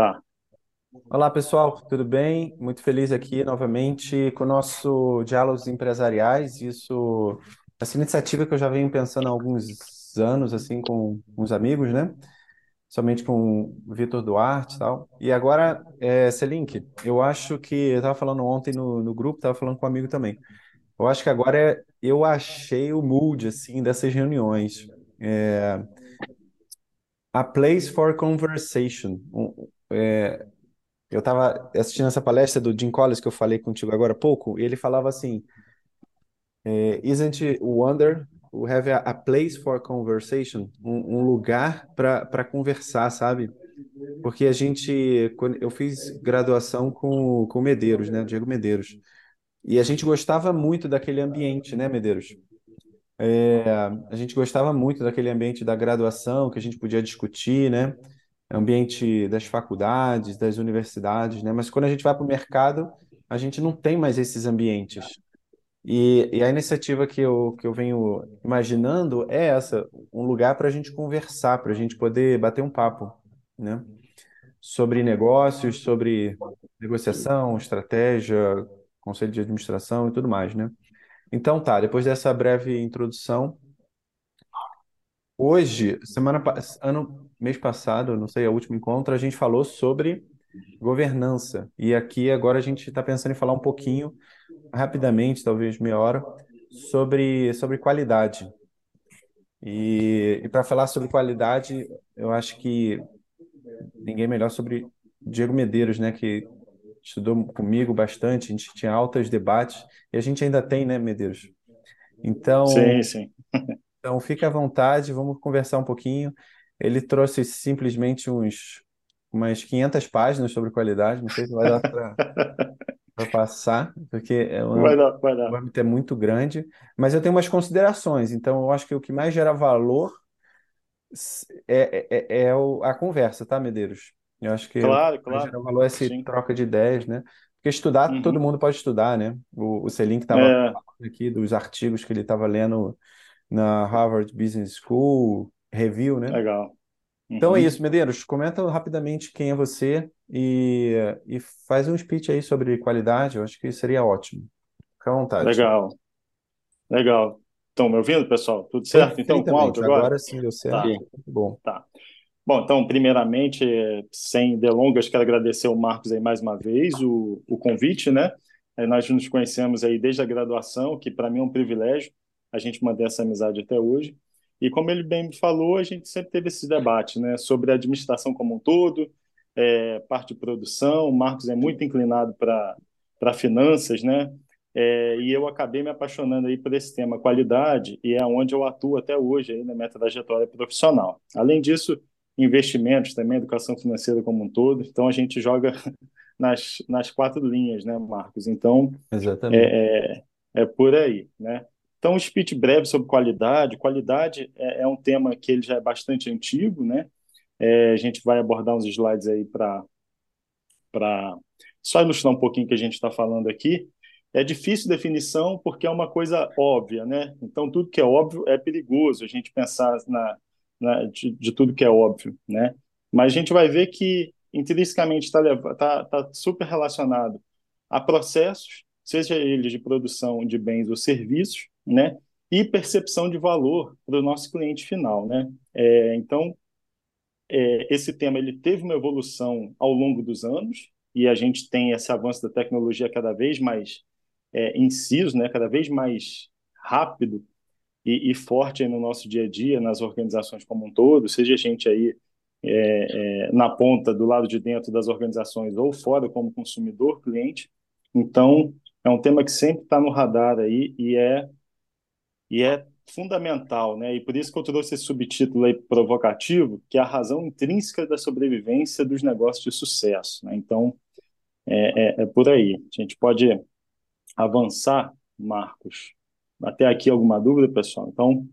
Tá. Olá, pessoal, tudo bem? Muito feliz aqui novamente com o nosso Diálogos Empresariais. Isso, essa iniciativa que eu já venho pensando há alguns anos, assim, com uns amigos, né? Somente com o Vitor Duarte e tal. E agora, é, Selink, eu acho que, eu estava falando ontem no, no grupo, estava falando com um amigo também. Eu acho que agora é, eu achei o mood, assim, dessas reuniões. É, a place for conversation. Um, é, eu estava assistindo essa palestra do Jim Collins que eu falei contigo agora há pouco, e ele falava assim: é, Isn't wonder we have a, a place for conversation? Um, um lugar para conversar, sabe? Porque a gente, eu fiz graduação com, com Medeiros, né? Diego Medeiros. E a gente gostava muito daquele ambiente, né, Medeiros? É, a gente gostava muito daquele ambiente da graduação, que a gente podia discutir, né? Ambiente das faculdades, das universidades, né? Mas quando a gente vai para o mercado, a gente não tem mais esses ambientes. E, e a iniciativa que eu, que eu venho imaginando é essa, um lugar para a gente conversar, para a gente poder bater um papo, né? Sobre negócios, sobre negociação, estratégia, conselho de administração e tudo mais, né? Então tá, depois dessa breve introdução, hoje, semana, ano, mês passado, não sei, o último encontro, a gente falou sobre governança. E aqui agora a gente está pensando em falar um pouquinho, rapidamente, talvez meia hora, sobre, sobre qualidade. E, e para falar sobre qualidade, eu acho que ninguém melhor sobre Diego Medeiros, né, que estudou comigo bastante, a gente tinha altos debates, e a gente ainda tem, né, Medeiros? Então, Sim, sim. então fica à vontade, vamos conversar um pouquinho. Ele trouxe simplesmente uns umas 500 páginas sobre qualidade, não sei se vai dar para passar, porque é Vai um, dar, vai o dar. âmbito é muito grande, mas eu tenho umas considerações, então eu acho que o que mais gera valor é, é, é é o- a conversa, tá, Medeiros? Eu acho que o que Claro, mais claro. gera valor é essa Sim. troca de ideias, né? Porque estudar, todo Uhum. mundo pode estudar, né? O, o Selim que estava É, falando aqui dos artigos que ele estava lendo na Harvard Business School, review, né? legal. Então é Uhum. isso, Medeiros. Comenta rapidamente quem é você e, e faz um speech aí sobre qualidade. Eu acho que seria ótimo. Fica à vontade. Legal, legal. Estão me ouvindo, pessoal? Tudo certo? Então, com áudio agora? Agora sim deu certo. Tá, Muito bom. tá. Bom, então, primeiramente, sem delongas, quero agradecer ao Marcos aí mais uma vez o, o convite, né? Eh, Nós nos conhecemos aí desde a graduação, que para mim é um privilégio a gente manter essa amizade até hoje. E como ele bem falou, a gente sempre teve esse debate, né, sobre a administração como um todo, eh, parte de produção. O Marcos é muito inclinado para finanças, né? Eh, e eu acabei me apaixonando aí por esse tema qualidade e é onde eu atuo até hoje aí na minha trajetória profissional. Além disso, investimentos também, educação financeira como um todo. Então a gente joga nas, nas quatro linhas, né, Marcos? Então Exatamente. é, é, é por aí, né? Então, um speech breve sobre qualidade. Qualidade é, é um tema que ele já é bastante antigo, né? É, a gente vai abordar uns slides aí para para só ilustrar um pouquinho o que a gente está falando aqui. É difícil definição porque é uma coisa óbvia, né? Então, tudo que é óbvio é perigoso a gente pensar na, na de, de tudo que é óbvio, né? Mas a gente vai ver que intrinsecamente está tá, tá super relacionado a processos, seja eles de produção de bens ou serviços, né? E percepção de valor para o nosso cliente final, né? É, então, é, esse tema ele teve uma evolução ao longo dos anos e a gente tem esse avanço da tecnologia cada vez mais é, inciso, né, cada vez mais rápido e, e forte no nosso dia a dia, nas organizações como um todo, seja a gente aí é, é, na ponta do lado de dentro das organizações ou fora como consumidor, cliente. Então, é um tema que sempre está no radar aí e é, e é fundamental, né? E por isso que eu trouxe esse subtítulo aí provocativo, que é a razão intrínseca da sobrevivência dos negócios de sucesso, né? Então, é, é, é por aí. A gente pode avançar, Marcos. Até aqui alguma dúvida, pessoal? Então,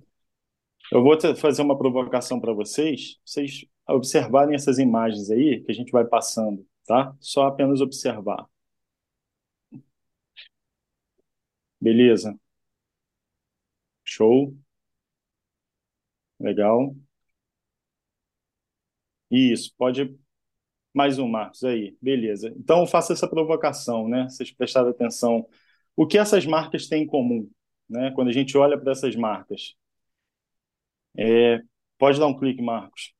eu vou fazer uma provocação para vocês, vocês observarem essas imagens aí que a gente vai passando, tá? Só apenas observar. Beleza? Show. Legal. Isso, pode Mais um, Marcos, aí, beleza. Então, faça essa provocação, né? Vocês prestaram atenção. O que essas marcas têm em comum, né? Quando a gente olha para essas marcas. É, pode dar um clique, Marcos.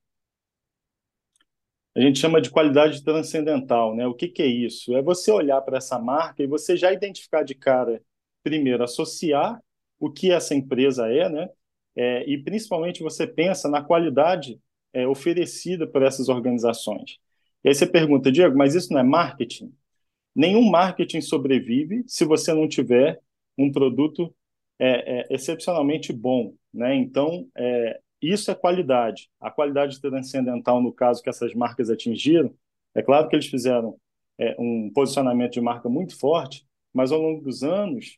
A gente chama de qualidade transcendental, né? O que, que é isso? É você olhar para essa marca e você já identificar de cara, primeiro, associar o que essa empresa é, né? É, e principalmente você pensa na qualidade é, oferecida por essas organizações. E aí você pergunta, Diego, mas isso não é marketing? Nenhum marketing sobrevive se você não tiver um produto é, é excepcionalmente bom, né? Então, é, isso é qualidade. A qualidade transcendental, no caso que essas marcas atingiram, é claro que eles fizeram é, um posicionamento de marca muito forte, mas ao longo dos anos,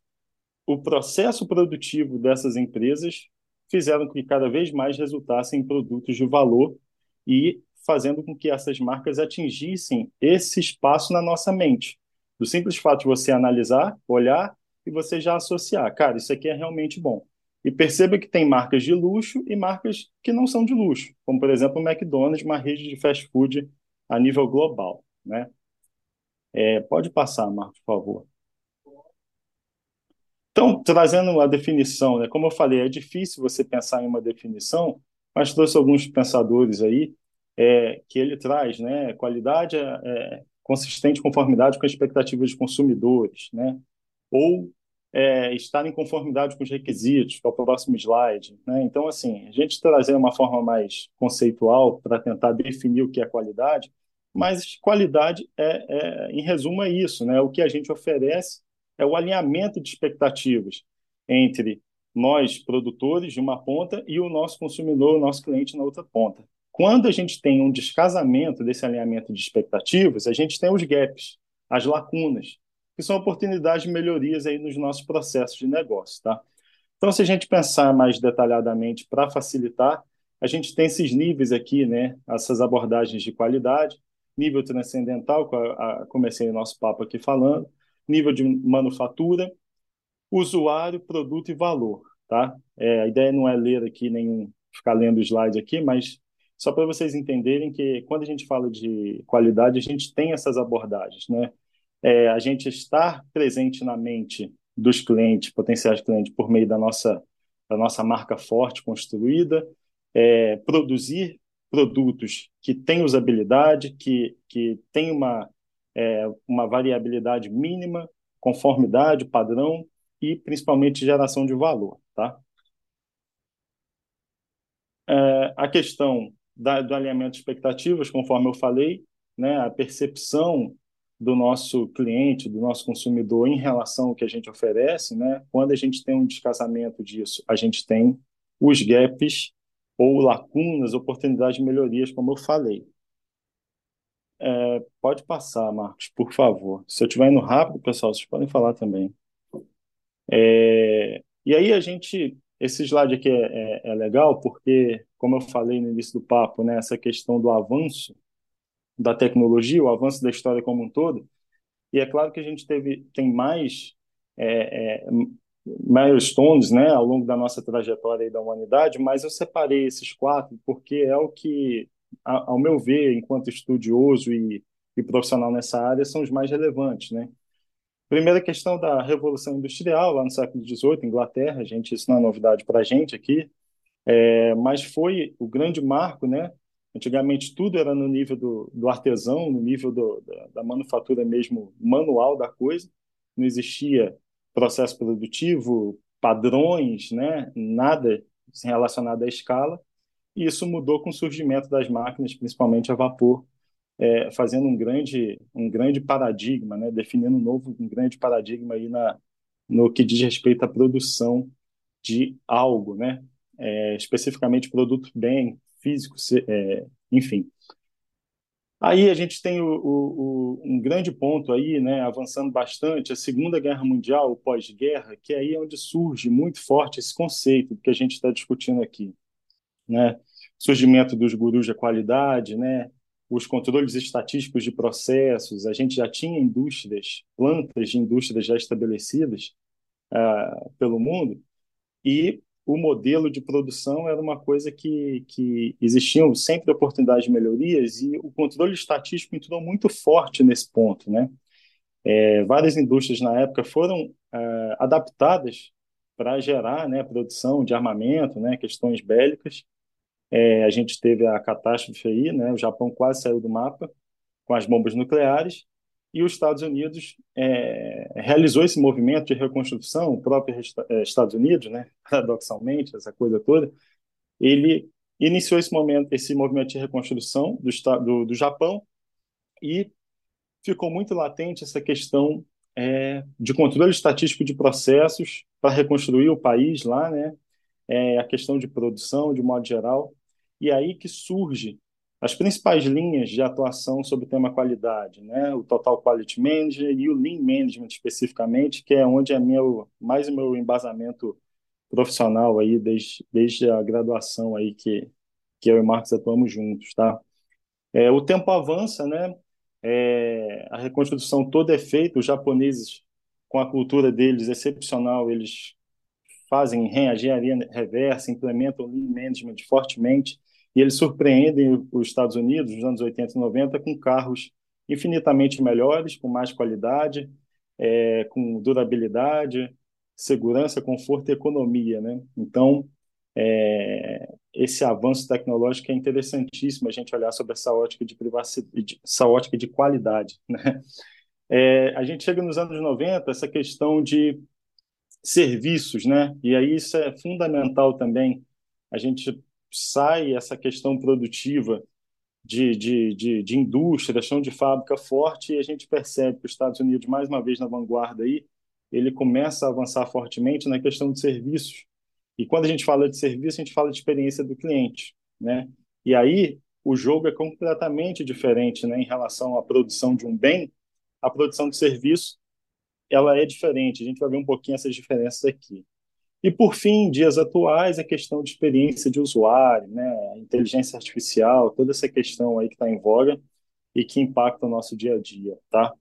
o processo produtivo dessas empresas fizeram com que cada vez mais resultassem em produtos de valor e fazendo com que essas marcas atingissem esse espaço na nossa mente. Do simples fato de você analisar, olhar e você já associar. Cara, isso aqui é realmente bom. E perceba que tem marcas de luxo e marcas que não são de luxo, como por exemplo o McDonald's, uma rede de fast food a nível global, né? É, pode passar, Marcos, por favor. Então, trazendo a definição, né? Como eu falei, é difícil você pensar em uma definição, mas trouxe alguns pensadores aí é, que ele traz, né? Qualidade é, é consistente conformidade com a expectativa dos consumidores, né? Ou é, estar em conformidade com os requisitos, que é o próximo slide. Né? Então, assim, a gente trazer uma forma mais conceitual para tentar definir o que é qualidade, mas qualidade, é, é, em resumo, é isso, né? O que a gente oferece é o alinhamento de expectativas entre nós, produtores, de uma ponta, e o nosso consumidor, o nosso cliente, na outra ponta. Quando a gente tem um descasamento desse alinhamento de expectativas, a gente tem os gaps, as lacunas, que são oportunidades de melhorias aí nos nossos processos de negócio, tá? Então, se a gente pensar mais detalhadamente para facilitar, a gente tem esses níveis aqui, né? Essas abordagens de qualidade, nível transcendental, que eu comecei o nosso papo aqui falando, nível de manufatura, usuário, produto e valor, tá? É, a ideia não é ler aqui nenhum, ficar lendo slide aqui, mas só para vocês entenderem que quando a gente fala de qualidade, a gente tem essas abordagens, né? é, a gente estar presente na mente dos clientes, potenciais clientes, por meio da nossa, da nossa marca forte construída, é, produzir produtos que têm usabilidade, que, que têm uma, é, uma variabilidade mínima, conformidade, padrão e principalmente geração de valor. Tá? É, a questão da, do alinhamento de expectativas, conforme eu falei, né, a percepção do nosso cliente, do nosso consumidor em relação ao que a gente oferece, né? Quando a gente tem um descasamento disso, a gente tem os gaps ou lacunas, oportunidades de melhorias, como eu falei. É, pode passar, Marcos, por favor. Se eu estiver indo rápido, pessoal, vocês podem falar também. É, e aí a gente, esse slide aqui é, é, é legal porque, como eu falei no início do papo, né, essa questão do avanço da tecnologia, o avanço da história como um todo. E é claro que a gente teve, tem mais é, é, milestones né, ao longo da nossa trajetória da humanidade, mas eu separei esses quatro porque é o que, ao meu ver, enquanto estudioso e, e profissional nessa área, são os mais relevantes. Né? Primeira questão da Revolução Industrial, lá no século XVIII, Inglaterra, gente, isso não é novidade para a gente aqui, é, mas foi o grande marco né, Antigamente tudo era no nível do, do artesão, no nível do, da, da, manufatura mesmo manual da coisa. Não existia processo produtivo, padrões, né? nada relacionado à escala. E isso mudou com o surgimento das máquinas, principalmente a vapor, é, fazendo um grande, um grande paradigma, né? definindo um novo, um grande paradigma aí na, no que diz respeito à produção de algo, né? É, especificamente produto bem físico, é, enfim. Aí a gente tem o, o, o, um grande ponto aí, né, avançando bastante, a Segunda Guerra Mundial, o pós-guerra, que é aí onde surge muito forte esse conceito que a gente está discutindo aqui, né? Surgimento dos gurus da qualidade, né? Os controles estatísticos de processos, a gente já tinha indústrias, plantas de indústrias já estabelecidas uh, pelo mundo, e o modelo de produção era uma coisa que, que existiam sempre oportunidades de melhorias e o controle estatístico entrou muito forte nesse ponto, né? É, várias indústrias na época foram é, adaptadas para gerar né, produção de armamento, né, questões bélicas. É, a gente teve a catástrofe aí, né, o Japão quase saiu do mapa com as bombas nucleares, e os Estados Unidos é, realizou esse movimento de reconstrução, o próprio é, Estados Unidos, né, paradoxalmente, essa coisa toda, ele iniciou esse momento, esse movimento de reconstrução do, do, do Japão e ficou muito latente essa questão é, de controle estatístico de processos para reconstruir o país lá, né? É, a questão de produção, de modo geral, e aí que surge as principais linhas de atuação sobre o tema qualidade, né? O Total Quality Manager e o Lean Management especificamente, que é onde é meu mais o meu embasamento profissional aí desde, desde a graduação aí que que eu e o Marcos atuamos juntos, tá? É, o tempo avança, né? É, a reconstrução toda é feita, os japoneses, com a cultura deles excepcional, eles fazem reengenharia reversa, implementam Lean Management fortemente, e eles surpreendem os Estados Unidos nos anos 80 e 90 com carros infinitamente melhores, com mais qualidade, é, com durabilidade, segurança, conforto e economia. Né? Então, é, esse avanço tecnológico é interessantíssimo a gente olhar sobre essa ótica de privacidade, essa ótica de qualidade. Né? É, a gente chega nos anos 90, essa questão de serviços, né? E aí isso é fundamental também. A gente sai essa questão produtiva de, de, de, de indústria, chão de fábrica forte, e a gente percebe que os Estados Unidos, mais uma vez na vanguarda aí, ele começa a avançar fortemente na questão de serviços. E quando a gente fala de serviço, a gente fala de experiência do cliente, né? E aí o jogo é completamente diferente, né, em relação à produção de um bem. A produção de serviço, ela é diferente. A gente vai ver um pouquinho essas diferenças aqui. E, por fim, dias atuais, a questão de experiência de usuário, né? inteligência artificial, toda essa questão aí que está em voga e que impacta o nosso dia a dia, tá?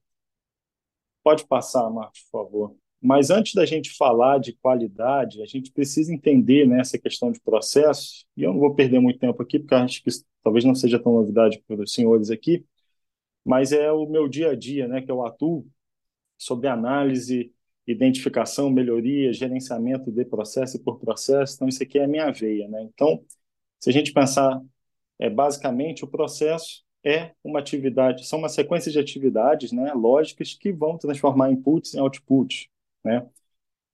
Pode passar, Marcos, por favor. Mas antes da gente falar de qualidade, a gente precisa entender né, essa questão de processo, e eu não vou perder muito tempo aqui, porque acho que talvez não seja tão novidade para os senhores aqui, mas é o meu dia a dia, né, que eu atuo sobre análise, identificação, melhoria, gerenciamento de processo por processo. Então, isso aqui é a minha veia. Né? Então, se a gente pensar, é, basicamente, o processo é uma atividade, são uma sequência de atividades né, lógicas que vão transformar inputs em outputs. Né?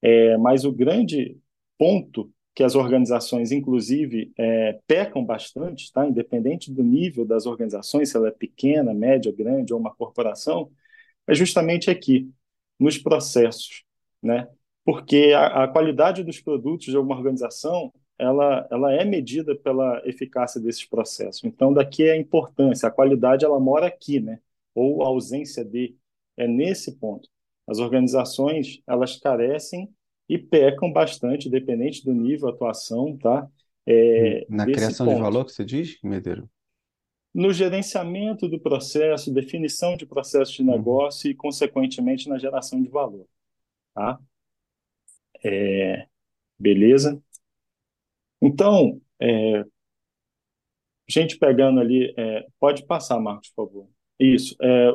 É, mas o grande ponto que as organizações, inclusive, é, pecam bastante, tá? independente do nível das organizações, se ela é pequena, média, grande ou uma corporação, é justamente aqui, nos processos, né? porque a, a qualidade dos produtos de uma organização ela, ela é medida pela eficácia desses processos. Então, daqui é a importância, a qualidade ela mora aqui, né? ou a ausência de, é nesse ponto. As organizações, elas carecem e pecam bastante, dependente do nível atuação, tá? É, Na criação ponto. de valor que você diz, Medeiro? No gerenciamento do processo, definição de processo de uhum. negócio uhum. e, consequentemente, na geração de valor, tá? É, beleza? Então, é, gente pegando ali, é, pode passar, Marcos, por favor. Isso, é,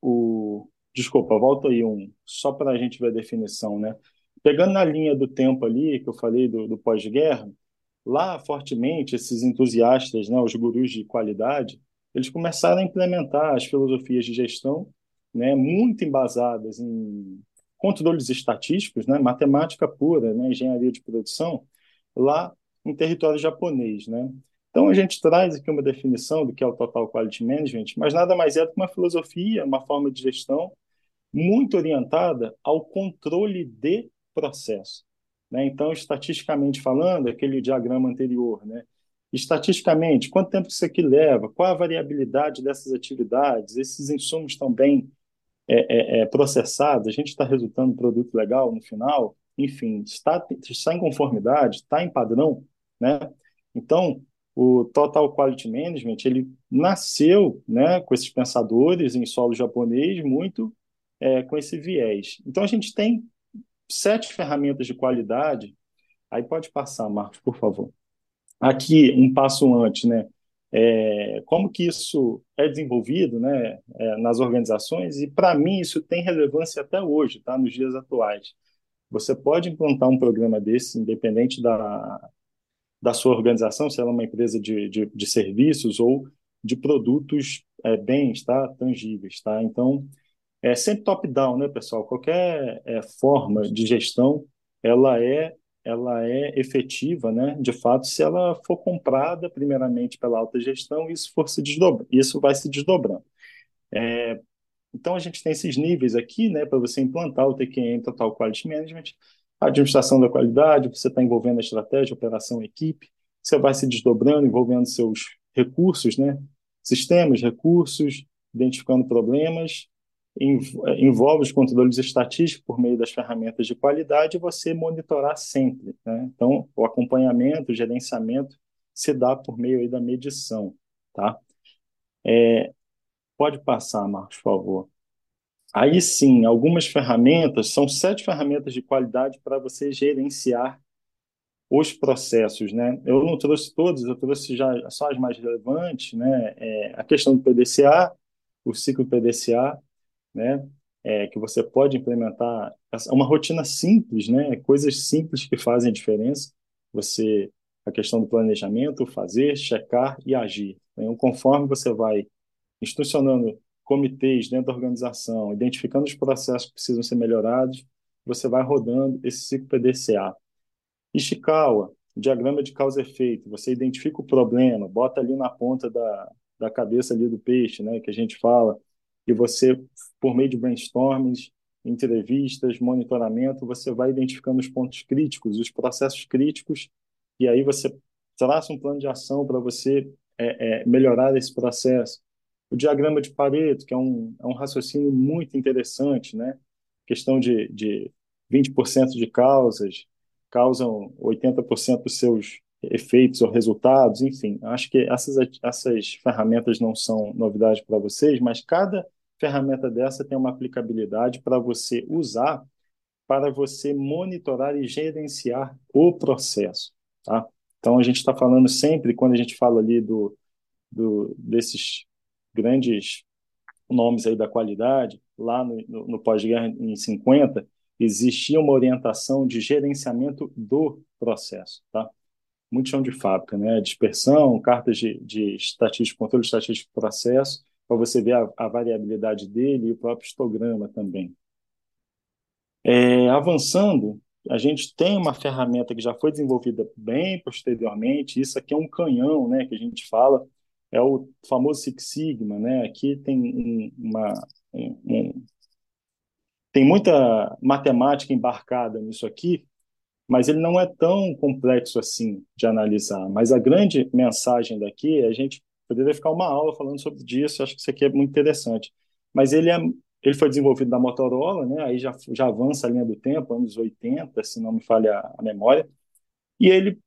o, Desculpa, volta aí um, só para a gente ver a definição, né? Pegando na linha do tempo ali, que eu falei do, do pós-guerra, lá fortemente esses entusiastas, né, os gurus de qualidade, eles começaram a implementar as filosofias de gestão, né, muito embasadas em controles estatísticos, né, matemática pura, né, engenharia de produção, lá em território japonês, né? Então a gente traz aqui uma definição do que é o Total Quality Management, mas nada mais é do que uma filosofia, uma forma de gestão muito orientada ao controle de processo. Né? Então, estatisticamente falando, aquele diagrama anterior, né? estatisticamente, quanto tempo isso aqui leva, qual a variabilidade dessas atividades, esses insumos estão bem é, é, é, processados, a gente está resultando um produto legal no final, enfim, está, está em conformidade, está em padrão, né? Então, o Total Quality Management, ele nasceu né, com esses pensadores em solo japonês muito é, com esse viés. Então, a gente tem sete ferramentas de qualidade Aí pode passar, Marcos, por favor. Aqui, um passo antes, né? É, como que isso é desenvolvido né, é, nas organizações, e para mim isso tem relevância até hoje, tá, nos dias atuais. Você pode implantar um programa desse, independente da, da sua organização, se ela é uma empresa de, de, de serviços ou de produtos, é, bens, tá, tangíveis. Tá? Então, é sempre top-down, né, pessoal? Qualquer é, forma de gestão, ela é ela é efetiva, né, de fato, se ela for comprada primeiramente pela alta gestão, isso for se desdobra, isso vai se desdobrando. É, então a gente tem esses níveis aqui, né, para você implantar o TQM, Total Quality Management, a administração da qualidade, você está envolvendo a estratégia, a operação, a equipe, você vai se desdobrando, envolvendo seus recursos, né, sistemas, recursos, identificando problemas, envolve os controles estatísticos por meio das ferramentas de qualidade e você monitorar sempre. Né? Então, o acompanhamento, o gerenciamento se dá por meio da medição. Tá? É, pode passar, Marcos, por favor. Aí sim, algumas ferramentas, são sete ferramentas de qualidade para você gerenciar os processos, né? Eu não trouxe todas, eu trouxe já só as mais relevantes, né? É, a questão do PDCA, o ciclo PDCA, né? É, que você pode implementar uma rotina simples, né? Coisas simples que fazem diferença. Você a questão do planejamento, fazer, checar e agir. Então, conforme você vai instrucionando comitês dentro da organização, identificando os processos que precisam ser melhorados, você vai rodando esse ciclo PDCA. Ishikawa, diagrama de causa e efeito. Você identifica o problema, bota ali na ponta da, da cabeça ali do peixe, né, que a gente fala, e você, por meio de brainstormings, entrevistas, monitoramento, você vai identificando os pontos críticos, os processos críticos, e aí você traça um plano de ação para você é, é, melhorar esse processo. O diagrama de Pareto, que é um, é um raciocínio muito interessante, né? Questão de, de 20% de causas causam 80% dos seus efeitos ou resultados, enfim. Acho que essas, essas ferramentas não são novidade para vocês, mas cada ferramenta dessa tem uma aplicabilidade para você usar para você monitorar e gerenciar o processo, tá? Então, a gente está falando sempre, quando a gente fala ali do, do, desses grandes nomes aí da qualidade, lá no, no, no pós-guerra em 50, existia uma orientação de gerenciamento do processo, tá? muito chão de fábrica, né? Dispersão, cartas de, de estatística, controle estatístico do processo, para você ver a, a, variabilidade dele e o próprio histograma também. É, avançando, a gente tem uma ferramenta que já foi desenvolvida bem posteriormente, isso aqui é um canhão, né, que a gente fala, é o famoso Six Sigma, né? Aqui tem uma um, um, tem muita matemática embarcada nisso aqui, mas ele não é tão complexo assim de analisar. Mas a grande mensagem daqui, a gente poderia ficar uma aula falando sobre isso, acho que isso aqui é muito interessante. Mas ele, é, ele foi desenvolvido da Motorola, né? aí já, já avança a linha do tempo, anos 80, se não me falha a memória, e ele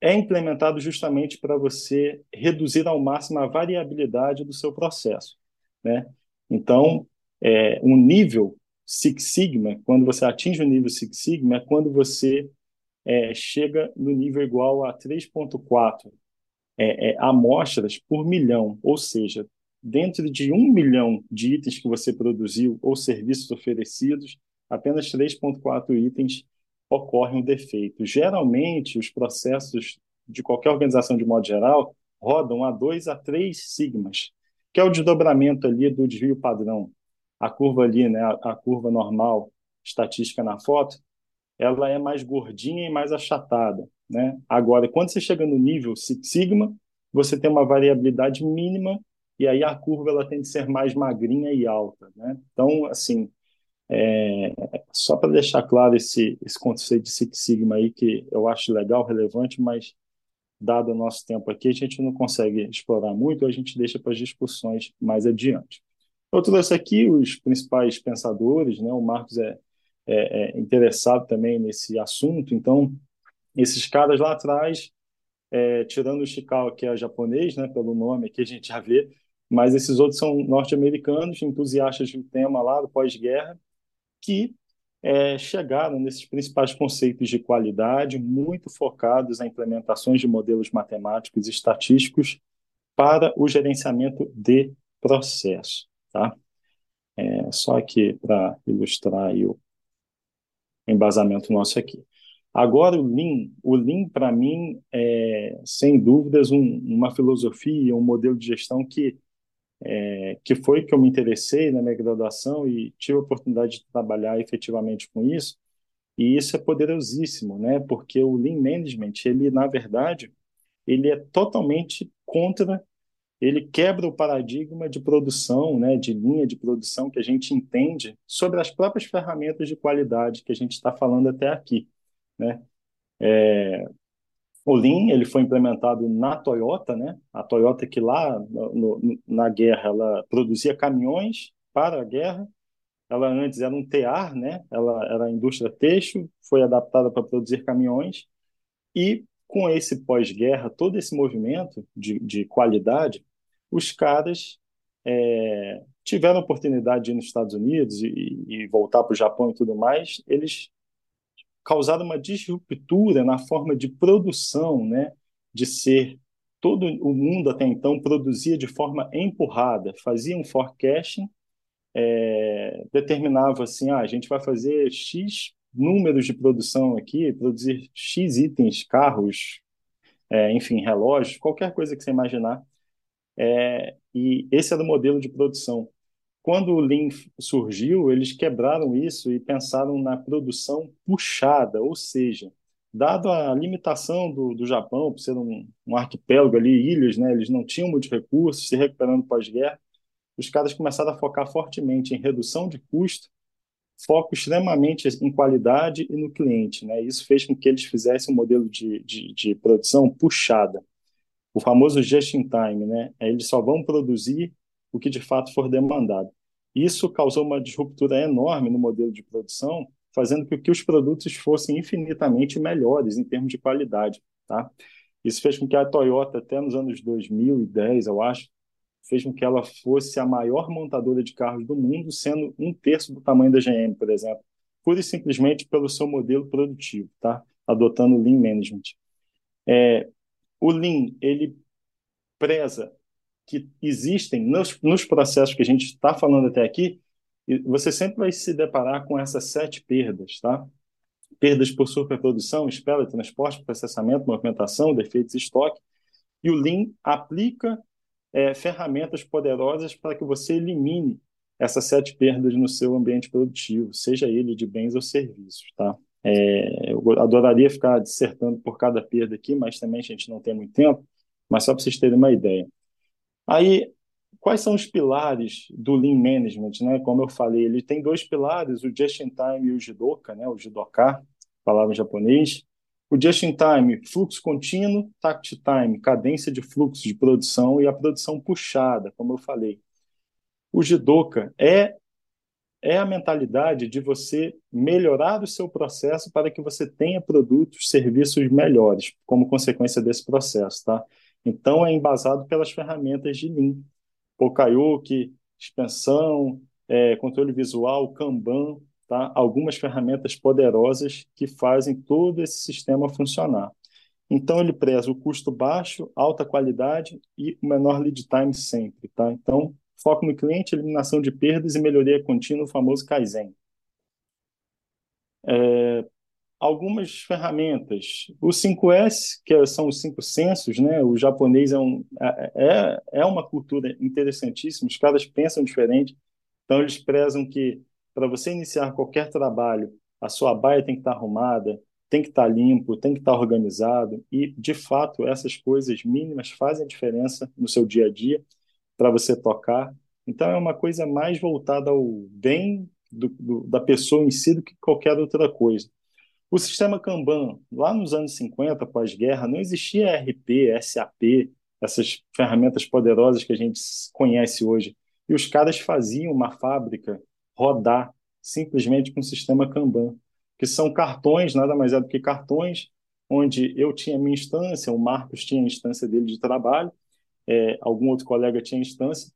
é implementado justamente para você reduzir ao máximo a variabilidade do seu processo. Né? Então, é, um nível Six Sigma, quando você atinge o nível Six Sigma, é quando você é, chega no nível igual a 3,4 é, é, amostras por milhão, ou seja, dentro de um milhão de itens que você produziu ou serviços oferecidos, apenas 3,4 itens ocorre um defeito. Geralmente, os processos de qualquer organização, de modo geral, rodam a 2 a 3 sigmas, que é o desdobramento ali do desvio padrão a curva ali, né, a curva normal estatística na foto, ela é mais gordinha e mais achatada, né? Agora, quando você chega no nível Six Sigma, você tem uma variabilidade mínima e aí a curva ela tem de ser mais magrinha e alta, né? Então, assim, é, só para deixar claro esse, esse conceito de Six Sigma aí, que eu acho legal, relevante, mas dado o nosso tempo aqui, a gente não consegue explorar muito, a gente deixa para as discussões mais adiante. Eu trouxe aqui os principais pensadores, né? O Marcos é, é, é interessado também nesse assunto, então esses caras lá atrás, é, tirando o Ishikawa, que é japonês, né? Pelo nome que a gente já vê, mas esses outros são norte-americanos, entusiastas do tema lá do pós-guerra, que é, chegaram nesses principais conceitos de qualidade, muito focados em implementações de modelos matemáticos e estatísticos para o gerenciamento de processo. Tá? É, só aqui para ilustrar o embasamento nosso aqui. Agora, o Lean, o Lean para mim é, sem dúvidas, um, uma filosofia, um modelo de gestão que é, que foi que eu me interessei na minha graduação e tive a oportunidade de trabalhar efetivamente com isso. E isso é poderosíssimo, né? Porque o Lean Management, ele na verdade, ele é totalmente contra, ele quebra o paradigma de produção, né, de linha de produção que a gente entende sobre as próprias ferramentas de qualidade que a gente está falando até aqui, né? É, o Lean ele foi implementado na Toyota, né? A Toyota que lá no, na guerra ela produzia caminhões para a guerra. Ela antes era um tear, né? Ela era indústria têxtil, foi adaptada para produzir caminhões e com esse pós-guerra, todo esse movimento de, de qualidade, os caras é, tiveram a oportunidade de ir nos Estados Unidos e, e voltar para o Japão e tudo mais, eles causado uma disruptura na forma de produção, né, de ser todo o mundo até então produzia de forma empurrada, fazia um forecasting, é, determinava assim, ah, a gente vai fazer X números de produção aqui, produzir X itens, carros, é, enfim, relógios, qualquer coisa que você imaginar. É, e esse era o modelo de produção. Quando o Lean surgiu, eles quebraram isso e pensaram na produção puxada, ou seja, dado a limitação do, do Japão, por ser um, um arquipélago ali, ilhas, né, eles não tinham muitos recursos, se recuperando pós-guerra, os caras começaram a focar fortemente em redução de custo, foco extremamente em qualidade e no cliente. Né? Isso fez com que eles fizessem um modelo de, de, de produção puxada, o famoso just-in-time. Né? Eles só vão produzir o que de fato for demandado. Isso causou uma disruptura enorme no modelo de produção, fazendo com que os produtos fossem infinitamente melhores em termos de qualidade. Tá? Isso fez com que a Toyota, até nos anos 2010, eu acho, fez com que ela fosse a maior montadora de carros do mundo, sendo um terço do tamanho da GM, por exemplo, pura e simplesmente pelo seu modelo produtivo, tá? adotando o Lean Management. É, o Lean, ele preza que existem nos, nos processos que a gente está falando até aqui, você sempre vai se deparar com essas sete perdas, tá? Perdas por superprodução, espera, transporte, processamento, movimentação, defeitos estoque. E o Lean aplica é, ferramentas poderosas para que você elimine essas sete perdas no seu ambiente produtivo, seja ele de bens ou serviços, tá? É, eu adoraria ficar dissertando por cada perda aqui, mas também a gente não tem muito tempo, mas só para vocês terem uma ideia. Aí, quais são os pilares do Lean Management? Né? Como eu falei, ele tem dois pilares, o Just-in-Time e o Jidoka, né? o Jidoka, palavra em japonês. O Just-in-Time, fluxo contínuo, Tact Time, cadência de fluxo de produção e a produção puxada, como eu falei. O Jidoka é é a mentalidade de você melhorar o seu processo para que você tenha produtos, serviços melhores, como consequência desse processo, tá? Então, é embasado pelas ferramentas de Lean. Pokayuki, expansão, é, controle visual, Kanban, tá? algumas ferramentas poderosas que fazem todo esse sistema funcionar. Então, ele preza o custo baixo, alta qualidade e o menor lead time sempre. Tá? Então, foco no cliente, eliminação de perdas e melhoria contínua, o famoso Kaizen. É, algumas ferramentas. O 5S, que são os cinco sensos, né? O japonês é, um, é, é, é uma cultura interessantíssima, os caras pensam diferente, então eles prezam que para você iniciar qualquer trabalho, a sua baia tem que estar arrumada, tem que estar limpo, tem que estar organizado, e de fato essas coisas mínimas fazem a diferença no seu dia a dia para você tocar. Então é uma coisa mais voltada ao bem do, do, da pessoa em si do que qualquer outra coisa. O sistema Kanban, lá nos anos 50, pós-guerra, não existia RP, SAP, essas ferramentas poderosas que a gente conhece hoje. E os caras faziam uma fábrica rodar simplesmente com o sistema Kanban, que são cartões, nada mais é do que cartões, onde eu tinha minha instância, o Marcos tinha a instância dele de trabalho, é, algum outro colega tinha instância,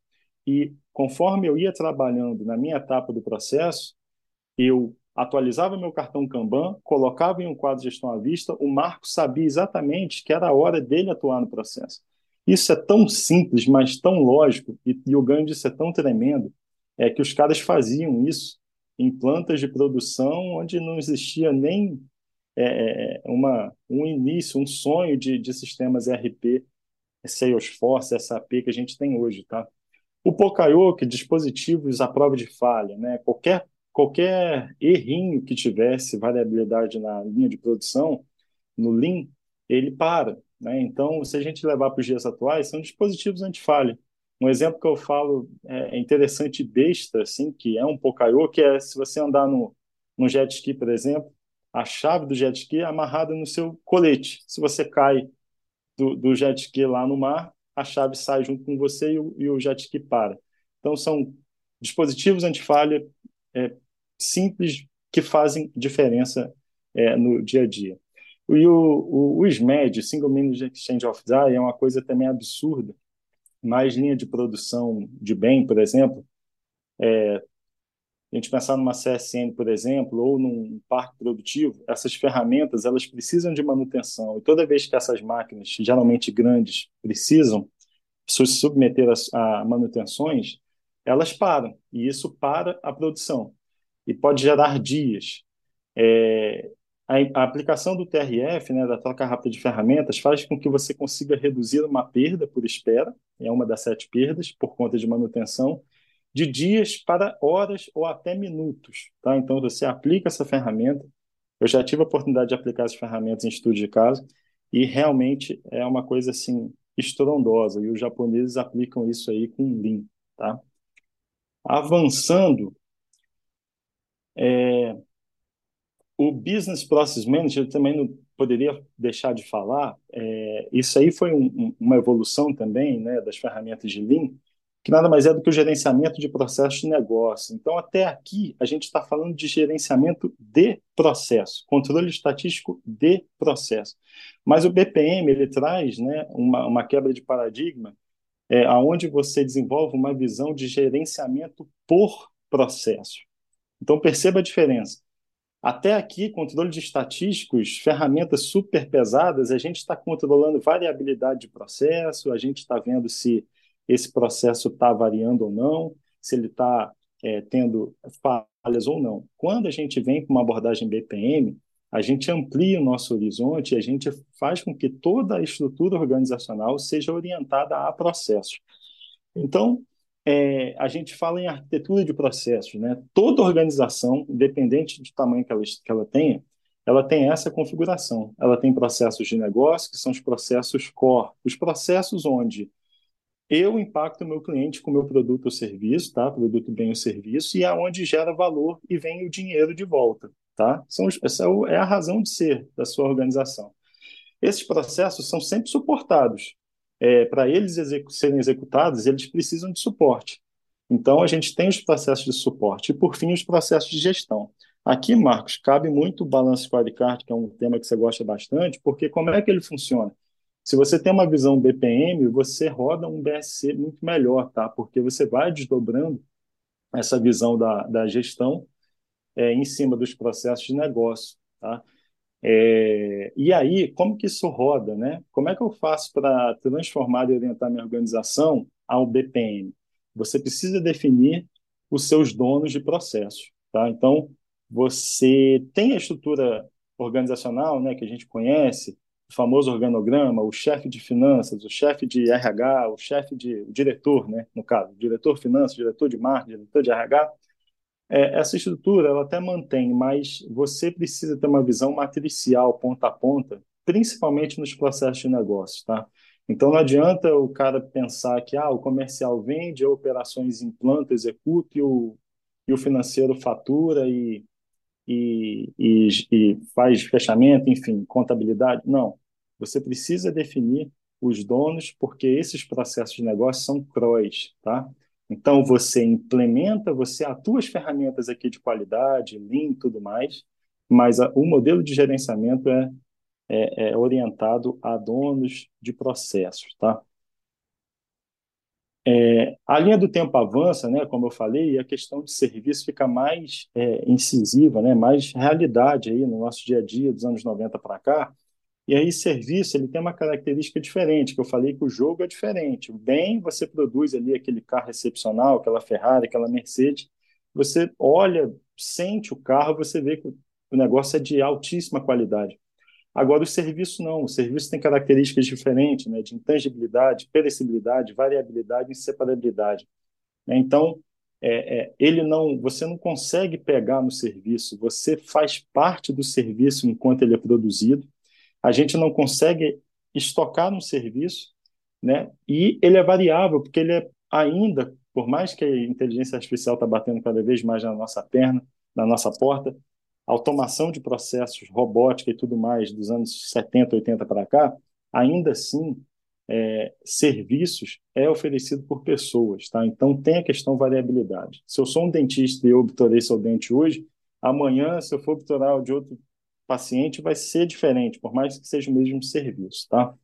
e conforme eu ia trabalhando na minha etapa do processo, eu atualizava meu cartão Kanban, colocava em um quadro de gestão à vista, o Marco sabia exatamente que era a hora dele atuar no processo. Isso é tão simples, mas tão lógico, e, e o ganho disso é tão tremendo, é que os caras faziam isso em plantas de produção onde não existia nem é, é uma, um início, um sonho de, de sistemas ERP, Salesforce, SAP que a gente tem hoje, tá? O Pocayoke, dispositivos à prova de falha, né? Qualquer qualquer errinho que tivesse variabilidade na linha de produção, no Lean, ele para. Né? Então, se a gente levar para os dias atuais, são dispositivos anti-falha. Um exemplo que eu falo é, é interessante besta, assim, que é um pocaiô, que é se você andar no, no jet ski, por exemplo, a chave do jet ski é amarrada no seu colete. Se você cai do, do jet ski lá no mar, a chave sai junto com você e o, e o jet ski para. Então, são dispositivos anti-falha é, simples que fazem diferença é, no dia a dia. E o, o, o SMED, Single Managed Exchange of DAI, é uma coisa também absurda. Mais linha de produção de bem, por exemplo, é, a gente pensar numa CSN, por exemplo, ou num parque produtivo, essas ferramentas elas precisam de manutenção. E toda vez que essas máquinas, geralmente grandes, precisam se submeter a, a manutenções, elas param. E isso para a produção e pode gerar dias. É, a, a, aplicação do TRF, né, da troca rápida de ferramentas, faz com que você consiga reduzir uma perda por espera, é uma das sete perdas, por conta de manutenção, de dias para horas ou até minutos. Tá? Então, você aplica essa ferramenta. Eu já tive a oportunidade de aplicar essas ferramentas em estudo de caso e realmente é uma coisa assim estrondosa. E os japoneses aplicam isso aí com Lean. Tá? Avançando é, o Business Process Manager também não poderia deixar de falar. É, isso aí foi um, um, uma evolução também né, das ferramentas de Lean, que nada mais é do que o gerenciamento de processos de negócio. Então, até aqui, a gente está falando de gerenciamento de processo, controle estatístico de processo. Mas o BPM ele traz né, uma, uma quebra de paradigma, é, aonde você desenvolve uma visão de gerenciamento por processo. Então, perceba a diferença. Até aqui, controle de estatísticos, ferramentas super pesadas, a gente está controlando variabilidade de processo, a gente está vendo se esse processo está variando ou não, se ele está é, tendo falhas ou não. Quando a gente vem com uma abordagem BPM, a gente amplia o nosso horizonte e a gente faz com que toda a estrutura organizacional seja orientada a processos. Então, é, a gente fala em arquitetura de processos, né? Toda organização, independente do tamanho que ela, que ela tenha, ela tem essa configuração. Ela tem processos de negócio, que são os processos core, os processos onde eu impacto o meu cliente com o meu produto ou serviço, tá? Produto, bem ou serviço, e é onde gera valor e vem o dinheiro de volta, tá? São, essa é, é a razão de ser da sua organização. Esses processos são sempre suportados é, para eles execu serem executados, eles precisam de suporte. Então, a gente tem os processos de suporte. E, por fim, os processos de gestão. Aqui, Marcos, cabe muito o Balance Scorecard, que é um tema que você gosta bastante, porque como é que ele funciona? Se você tem uma visão BPM, você roda um BSC muito melhor, tá? Porque você vai desdobrando essa visão da, da gestão é, em cima dos processos de negócio, tá? É, e aí, como que isso roda, né? Como é que eu faço para transformar e orientar minha organização ao BPM? Você precisa definir os seus donos de processo, tá? Então, você tem a estrutura organizacional, né, que a gente conhece, o famoso organograma, o chefe de finanças, o chefe de RH, o chefe de o diretor, né, no caso, diretor finanças, diretor de marketing, diretor de RH, é, essa estrutura ela até mantém, mas você precisa ter uma visão matricial, ponta a ponta, principalmente nos processos de negócio, tá? Então não adianta o cara pensar que ah, o comercial vende, a operações implanta, executa e o, e o financeiro fatura e, e, e, e faz fechamento, enfim, contabilidade. Não. Você precisa definir os donos, porque esses processos de negócio são CROIs, tá? Então, você implementa, você atua as ferramentas aqui de qualidade, Lean e tudo mais, mas a, o modelo de gerenciamento é, é, é orientado a donos de processos, tá? é, a linha do tempo avança, né, como eu falei, e a questão de serviço fica mais é, incisiva, né, mais realidade aí no nosso dia a dia dos anos 90 para cá. E aí serviço ele tem uma característica diferente, que eu falei que o jogo é diferente. O bem você produz ali aquele carro excepcional, aquela Ferrari, aquela Mercedes, você olha, sente o carro, você vê que o negócio é de altíssima qualidade. Agora, o serviço não. O serviço tem características diferentes, né, de intangibilidade, perecibilidade, variabilidade inseparabilidade. Né? Então, é, é, ele não, você não consegue pegar no serviço, você faz parte do serviço enquanto ele é produzido. A gente não consegue estocar no serviço, né? E ele é variável, porque ele é ainda, por mais que a inteligência artificial está batendo cada vez mais na nossa perna, na nossa porta, automação de processos, robótica e tudo mais dos anos 70, 80 para cá, ainda assim, é, serviços é oferecido por pessoas, tá? Então tem a questão variabilidade. Se eu sou um dentista e eu obturei seu dente hoje, amanhã, se eu for obturar de outro paciente, vai ser diferente, por mais que seja o mesmo serviço, tá?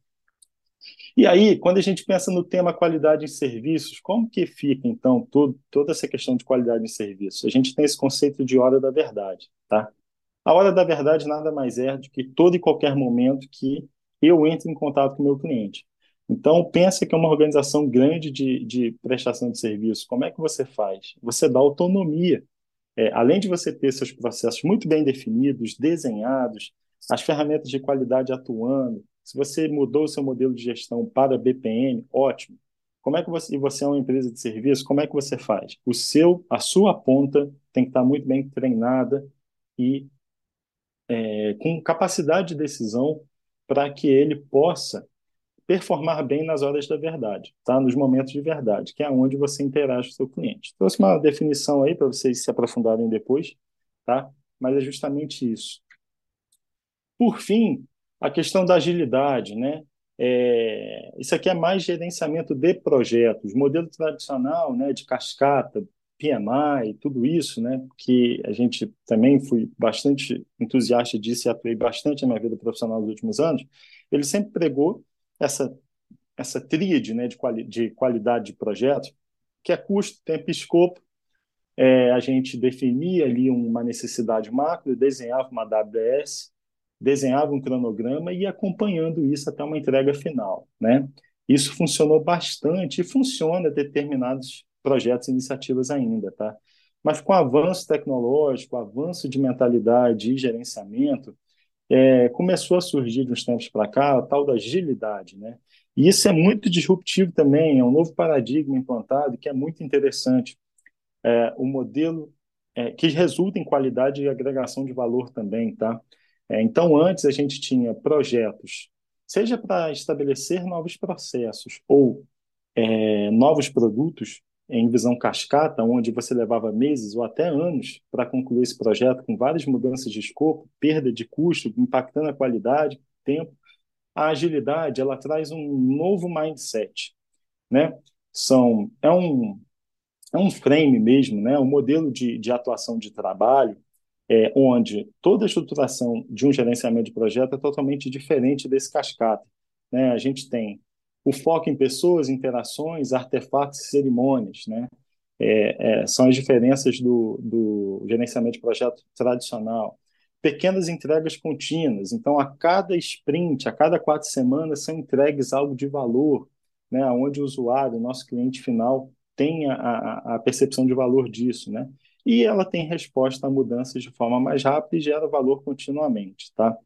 E aí, quando a gente pensa no tema qualidade em serviços, como que fica, então, todo, toda essa questão de qualidade em serviços? A gente tem esse conceito de hora da verdade, tá? A hora da verdade nada mais é do que todo e qualquer momento que eu entre em contato com o meu cliente. Então, pensa que é uma organização grande de, de prestação de serviço. Como é que você faz? Você dá autonomia. É, além de você ter seus processos muito bem definidos, desenhados, as ferramentas de qualidade atuando, se você mudou o seu modelo de gestão para BPM, ótimo. Como é que você, e você é uma empresa de serviço, como é que você faz? O seu, a sua ponta tem que estar muito bem treinada e é, com capacidade de decisão para que ele possa performar bem nas horas da verdade, tá? Nos momentos de verdade, que é onde você interage com o seu cliente. Trouxe uma definição aí para vocês se aprofundarem depois, tá? Mas é justamente isso. Por fim, a questão da agilidade, né? É, isso aqui é mais gerenciamento de projetos. Modelo tradicional, né, de cascata, PMI, tudo isso, né, que a gente também fui bastante entusiasta disso e atuei bastante na minha vida profissional nos últimos anos, ele sempre pregou essa essa tríade, né, de, quali de qualidade de projetos, que é custo, tempo e escopo. É, a gente definia ali uma necessidade macro, desenhava uma AWS, desenhava um cronograma e ia acompanhando isso até uma entrega final, né? Isso funcionou bastante e funciona determinados projetos e iniciativas ainda, tá? Mas com o avanço tecnológico, avanço de mentalidade e gerenciamento, é, começou a surgir de uns tempos para cá a tal da agilidade, né? E isso é muito disruptivo também, é um novo paradigma implantado que é muito interessante. É, o modelo é, que resulta em qualidade e agregação de valor também, tá? É, então, antes a gente tinha projetos, seja para estabelecer novos processos ou é, novos produtos em visão cascata, onde você levava meses ou até anos para concluir esse projeto, com várias mudanças de escopo, perda de custo, impactando a qualidade, tempo. A agilidade, ela traz um novo mindset, né? São, é um, é um frame mesmo, né? um modelo de, de atuação de trabalho é, onde toda a estruturação de um gerenciamento de projeto é totalmente diferente desse cascata. Né? A gente tem o foco em pessoas, interações, artefatos e cerimônias. Né? É, é, são as diferenças do, do gerenciamento de projeto tradicional. Pequenas entregas contínuas. Então, a cada sprint, a cada quatro semanas, são entregues algo de valor, né? onde o usuário, o nosso cliente final, tem a, a, percepção de valor disso. Né? e ela tem resposta a mudanças de forma mais rápida e gera valor continuamente, tá?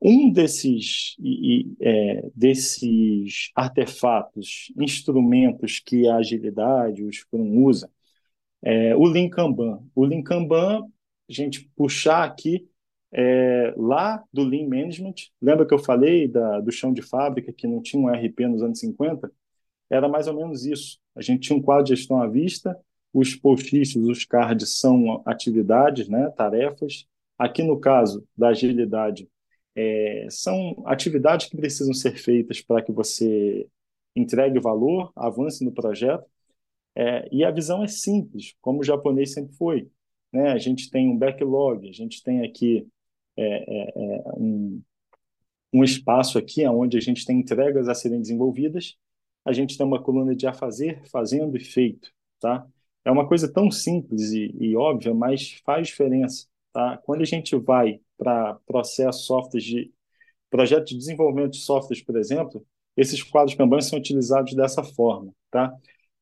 Um desses, e, é, desses artefatos, instrumentos que a agilidade, o Scrum usa, é o Lean Kanban. O Lean Kanban, a gente puxar aqui é, lá do Lean Management, lembra que eu falei da, do chão de fábrica que não tinha um RP nos anos 50? Era mais ou menos isso. A gente tinha um quadro de gestão à vista, os post-its, os cards são atividades, né, tarefas. Aqui no caso da agilidade, é, são atividades que precisam ser feitas para que você entregue valor, avance no projeto. É, e a visão é simples, como o japonês sempre foi. Né? A gente tem um backlog, a gente tem aqui é, é, é um, um espaço aqui onde a gente tem entregas a serem desenvolvidas a gente tem uma coluna de a fazer, fazendo e feito, tá? É uma coisa tão simples e, e óbvia, mas faz diferença, tá? Quando a gente vai para processo, softwares de projeto de desenvolvimento de softwares, por exemplo, esses quadros Kanban são utilizados dessa forma, tá?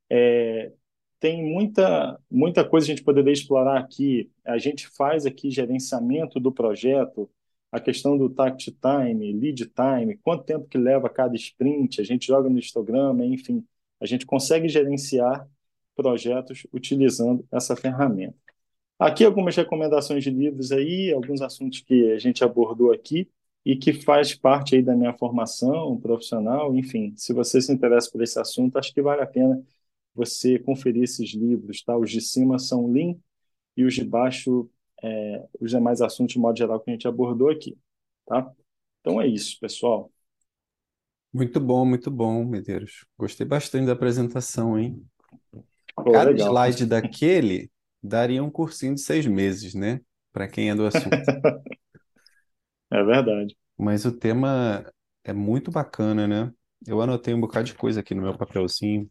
É, tem muita, muita coisa a gente poderia explorar aqui. A gente faz aqui gerenciamento do projeto, a questão do tact time, lead time, quanto tempo que leva cada sprint, a gente joga no histograma, enfim, a gente consegue gerenciar projetos utilizando essa ferramenta. Aqui algumas recomendações de livros aí, alguns assuntos que a gente abordou aqui e que faz parte aí da minha formação profissional, enfim, se você se interessa por esse assunto, acho que vale a pena você conferir esses livros, tá? Os de cima são Lean e os de baixo, é, os demais assuntos de modo geral que a gente abordou aqui, tá? Então é isso, pessoal. Muito bom, muito bom, Medeiros. Gostei bastante da apresentação, hein? Pô, Cada legal. slide daquele daria um cursinho de seis meses, né? Para quem é do assunto. É verdade. Mas o tema é muito bacana, né? Eu anotei um bocado de coisa aqui no meu papelzinho.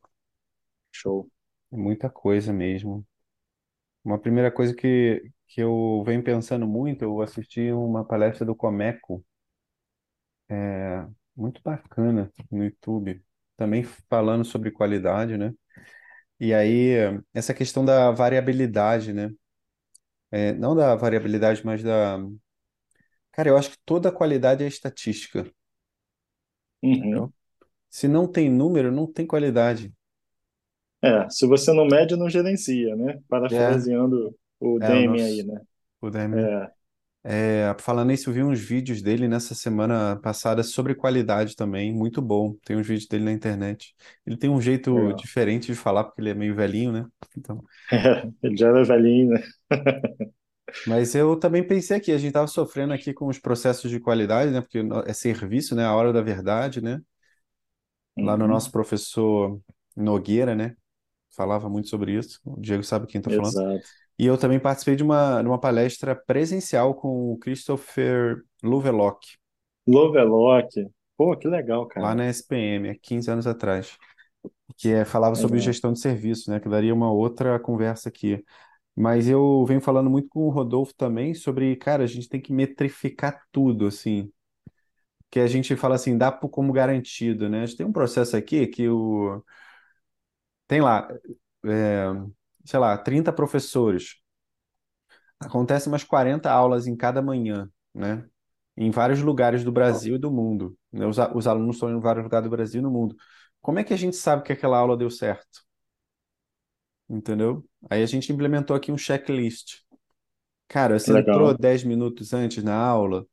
Show. É muita coisa mesmo. Uma primeira coisa que, que eu venho pensando muito, eu assisti uma palestra do Comeco, é, muito bacana no YouTube, também falando sobre qualidade, né? E aí, essa questão da variabilidade, né? É, não da variabilidade, mas da. Cara, eu acho que toda qualidade é estatística, Uhum. entendeu? Se não tem número, não tem qualidade. É, se você não mede, não gerencia, né? É, Parafraseando o é o Deming aí, nosso. né? O Demi. É, É, falando nisso, eu vi uns vídeos dele nessa semana passada sobre qualidade também, muito bom. Tem uns vídeos dele na internet. Ele tem um jeito legal. diferente de falar, porque ele é meio velhinho, né? Então, É, ele já era velhinho, né? mas eu também pensei aqui, a gente estava sofrendo aqui com os processos de qualidade, né? Porque é serviço, né? A hora da verdade, né? Lá no nosso Uhum. professor Nogueira, né? Falava muito sobre isso. O Diego sabe quem está falando. E eu também participei de uma, de uma palestra presencial com o Christopher Lovelock, Lovelock. Pô, que legal, lá cara. na SPM, há 15 anos atrás. que é, falava sobre Legal. gestão de serviço, né? Que daria uma outra conversa aqui. Mas eu venho falando muito com o Rodolfo também sobre, cara, a gente tem que metrificar tudo, assim. Que a gente fala assim, dá como garantido, né? A gente tem um processo aqui que o... tem lá, é, sei lá, 30 professores. Acontece umas 40 aulas em cada manhã, né? Em vários lugares do Brasil e do mundo. né? Os, os alunos estão em vários lugares do Brasil e no mundo. Como é que a gente sabe que aquela aula deu certo? Entendeu? Aí a gente implementou aqui um checklist. Cara, você entrou Legal. 10 minutos antes na aula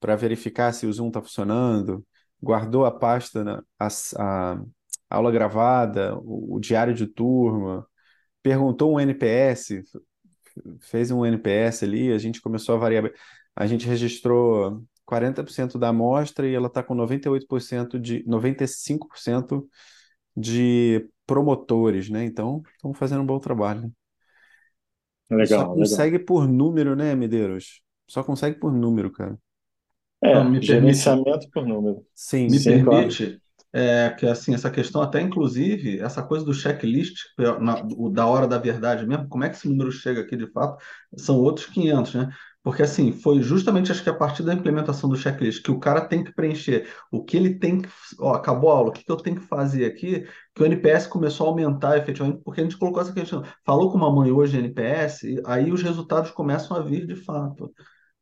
para verificar se o Zoom está funcionando, guardou a pasta, na, a, a aula gravada, o, o diário de turma, perguntou um NPS, fez um NPS ali, a gente começou a variar. A gente registrou 40% da amostra e ela está com 98% de 95% de promotores, né? Então, estamos fazendo um bom trabalho. E só Legal, legal. consegue por número, né, Medeiros? Só consegue por número, cara. É, me permite, gerenciamento por número. Sim, me Sim, claro. É, que assim essa questão até inclusive essa coisa do checklist é na- da hora da verdade mesmo, como é que esse número chega aqui de fato? São outros 500, né? Porque assim, foi justamente acho que a partir da implementação do checklist que o cara tem que preencher o que ele tem que, ó, acabou a aula, o que que eu tenho que fazer aqui, que o NPS começou a aumentar efetivamente, porque a gente colocou essa questão, falou com uma mãe hoje NPS, e aí os resultados começam a vir de fato.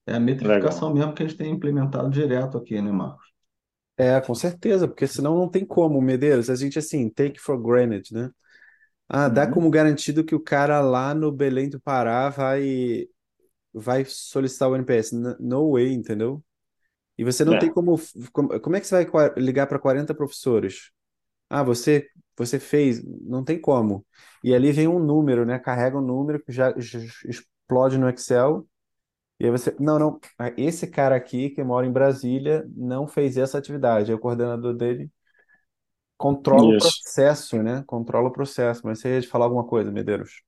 É a Legal. metrificação mesmo que a gente tem implementado direto aqui, né, Marcos? É, com certeza, porque senão não tem como, Medeiros. A gente, assim, take for granted, né? Ah, dá Uhum. como garantido que o cara lá no Belém do Pará vai, vai solicitar o NPS. No way, entendeu? E você não tem É, como. Como, como é que você vai ligar para 40 professores? Ah, você, você fez. Não tem como. E ali vem um número, né? Carrega um número que já explode no Excel. E aí você. Não, não. ah, Esse cara aqui, que mora em Brasília, não fez essa atividade. Aí o coordenador dele controla o isso. processo, né? Controla o processo. Mas você ia falar alguma coisa, Medeiros?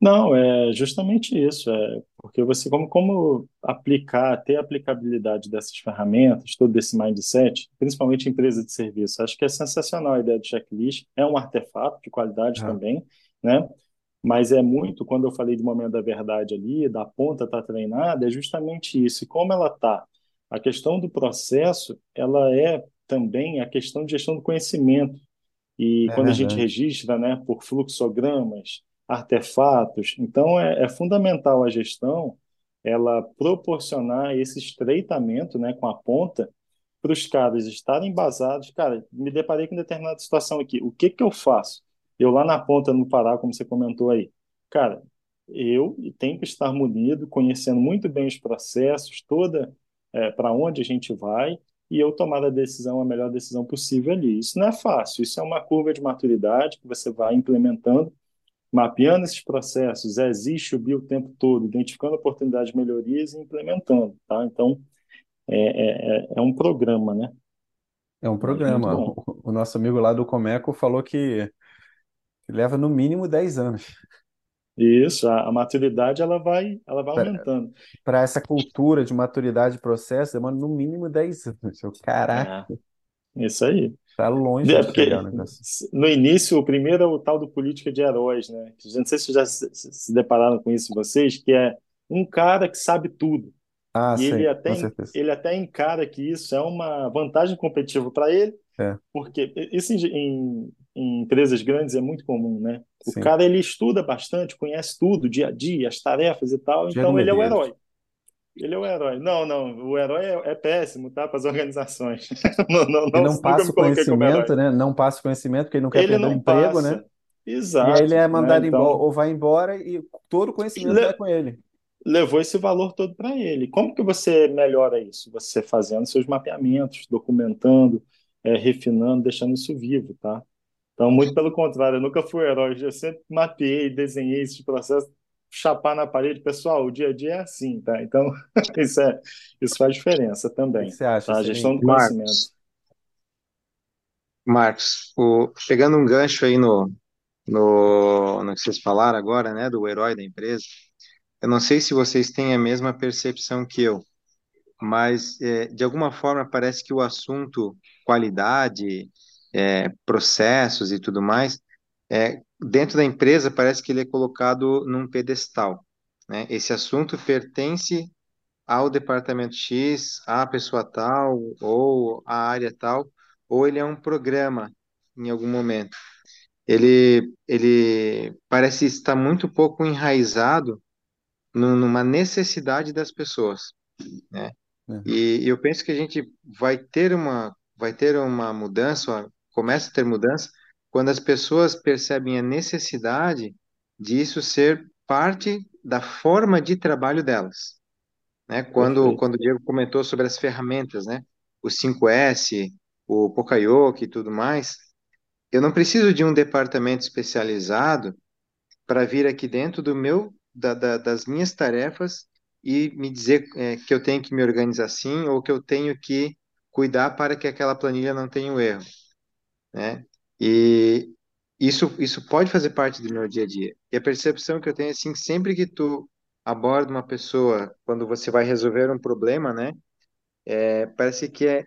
Não, é justamente isso. É porque você, como, como aplicar, ter aplicabilidade dessas ferramentas, todo esse mindset, principalmente em empresa de serviço, acho que é sensacional a ideia do checklist, é um artefato de qualidade Ah, também, né? Mas é muito, quando eu falei do momento da verdade ali, da ponta estar tá treinada, é justamente isso. E como ela está? A questão do processo, ela é também a questão de gestão do conhecimento. E é quando a gente registra, né, por fluxogramas, artefatos, então é, é fundamental a gestão ela proporcionar esse estreitamento, né, com a ponta para os caras estarem embasados. Cara, me deparei com determinada situação aqui. O que que eu faço? Eu lá na ponta no Pará, como você comentou aí. Cara, eu tenho que estar munido, conhecendo muito bem os processos, toda para onde a gente vai e eu tomar a decisão, a melhor decisão possível ali. Isso não é fácil, isso é uma curva de maturidade que você vai implementando, mapeando esses processos, existe o BI o tempo todo, identificando oportunidades de melhorias e implementando, tá? Então, é, é, é é um programa, né? É um muito programa. O, o nosso amigo lá do Comeco falou que, que leva no mínimo 10 anos Isso, a, a maturidade ela vai, ela vai aumentando. para essa cultura de maturidade de processo, demora no mínimo 10 anos. Eu, caraca, É, isso aí. tá longe É porque no início, o primeiro é o tal do política de heróis, né? Não sei se já se, se- depararam com isso vocês, que é um cara que sabe tudo. Ah, E ele sim, com até, ele até encara que isso é uma vantagem competitiva para ele, É, porque isso em, em- em empresas grandes é muito comum, né? O sim. cara ele estuda bastante, conhece tudo, dia a dia, as tarefas e tal, Diego então ele é o herói. Ele é o herói. Não, não, o herói é, é péssimo, tá? Para as organizações. Não, não, Ele não, passa o conhecimento, né? Não passa o conhecimento porque ele não quer Ele perder o não emprego, né? passa. E aí ele Exato, é né? mandado embora, Então, ou vai embora e todo o conhecimento vai le- com ele. levou esse valor todo para ele. Como que você melhora isso? Você fazendo seus mapeamentos, documentando, é, refinando, deixando isso vivo, tá? Então, muito pelo contrário, eu nunca fui herói, eu sempre mapeei, desenhei esses processos, chapar na parede. Pessoal, o dia a dia é assim, tá? Então, isso é, isso faz diferença O que também, você acha, tá? A gestão Selim? do conhecimento. Marcos, Marcos, o- pegando um gancho aí no, no, no que vocês falaram agora, né, do herói da empresa, eu não sei se vocês têm a mesma percepção que eu, mas é, de alguma forma parece que o assunto qualidade, é, processos e tudo mais, é, dentro da empresa parece que ele é colocado num pedestal, né? Esse assunto pertence ao departamento X, à pessoa tal, ou à área tal, ou ele é um programa em algum momento. Ele, ele parece estar muito pouco enraizado nu- numa necessidade das pessoas, né? Uhum. E eu penso que a gente vai ter uma, vai ter uma mudança, começa a ter mudança, quando as pessoas percebem a necessidade disso ser parte da forma de trabalho delas né? Quando, Perfeito. quando o Diego comentou sobre as ferramentas, né? O 5S, o Pocayoke e tudo mais, eu não preciso de um departamento especializado para vir aqui dentro do meu, da, da- das minhas tarefas e me dizer é, que eu tenho que me organizar assim ou que eu tenho que cuidar para que aquela planilha não tenha um erro, né? E isso, isso pode fazer parte do meu dia a dia. E a percepção que eu tenho é assim, sempre que tu aborda uma pessoa, quando você vai resolver um problema, né? É, parece que é,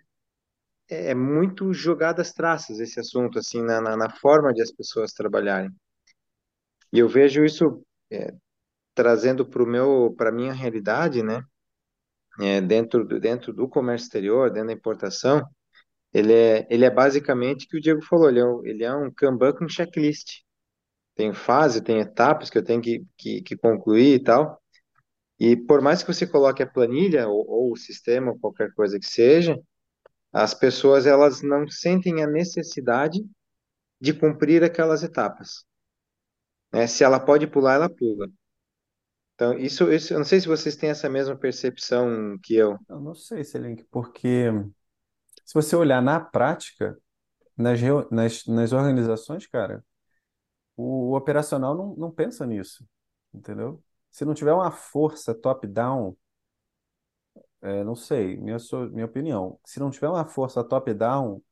é muito jogado às traças esse assunto, assim, na, na, na forma de as pessoas trabalharem. E eu vejo isso é, trazendo para meu, para minha realidade, né? É, dentro do, dentro do comércio exterior, dentro da importação, ele é, ele é basicamente o que o Diego falou, ele é, um- ele é um Kanban com checklist. Tem fase, tem etapas que eu tenho que, que, que concluir e tal. E por mais que você coloque a planilha ou, ou o sistema, ou qualquer coisa que seja, as pessoas elas não sentem a necessidade de cumprir aquelas etapas, né? Se ela pode pular, ela pula. Então, isso, isso, eu não sei se vocês têm essa mesma percepção que eu. Eu não sei, Selink, porque se você olhar na prática, nas, nas, nas organizações, cara, o, o operacional não, não pensa nisso, entendeu? Se não tiver uma força top-down, é, não sei, minha, minha opinião, se não tiver uma força top-down,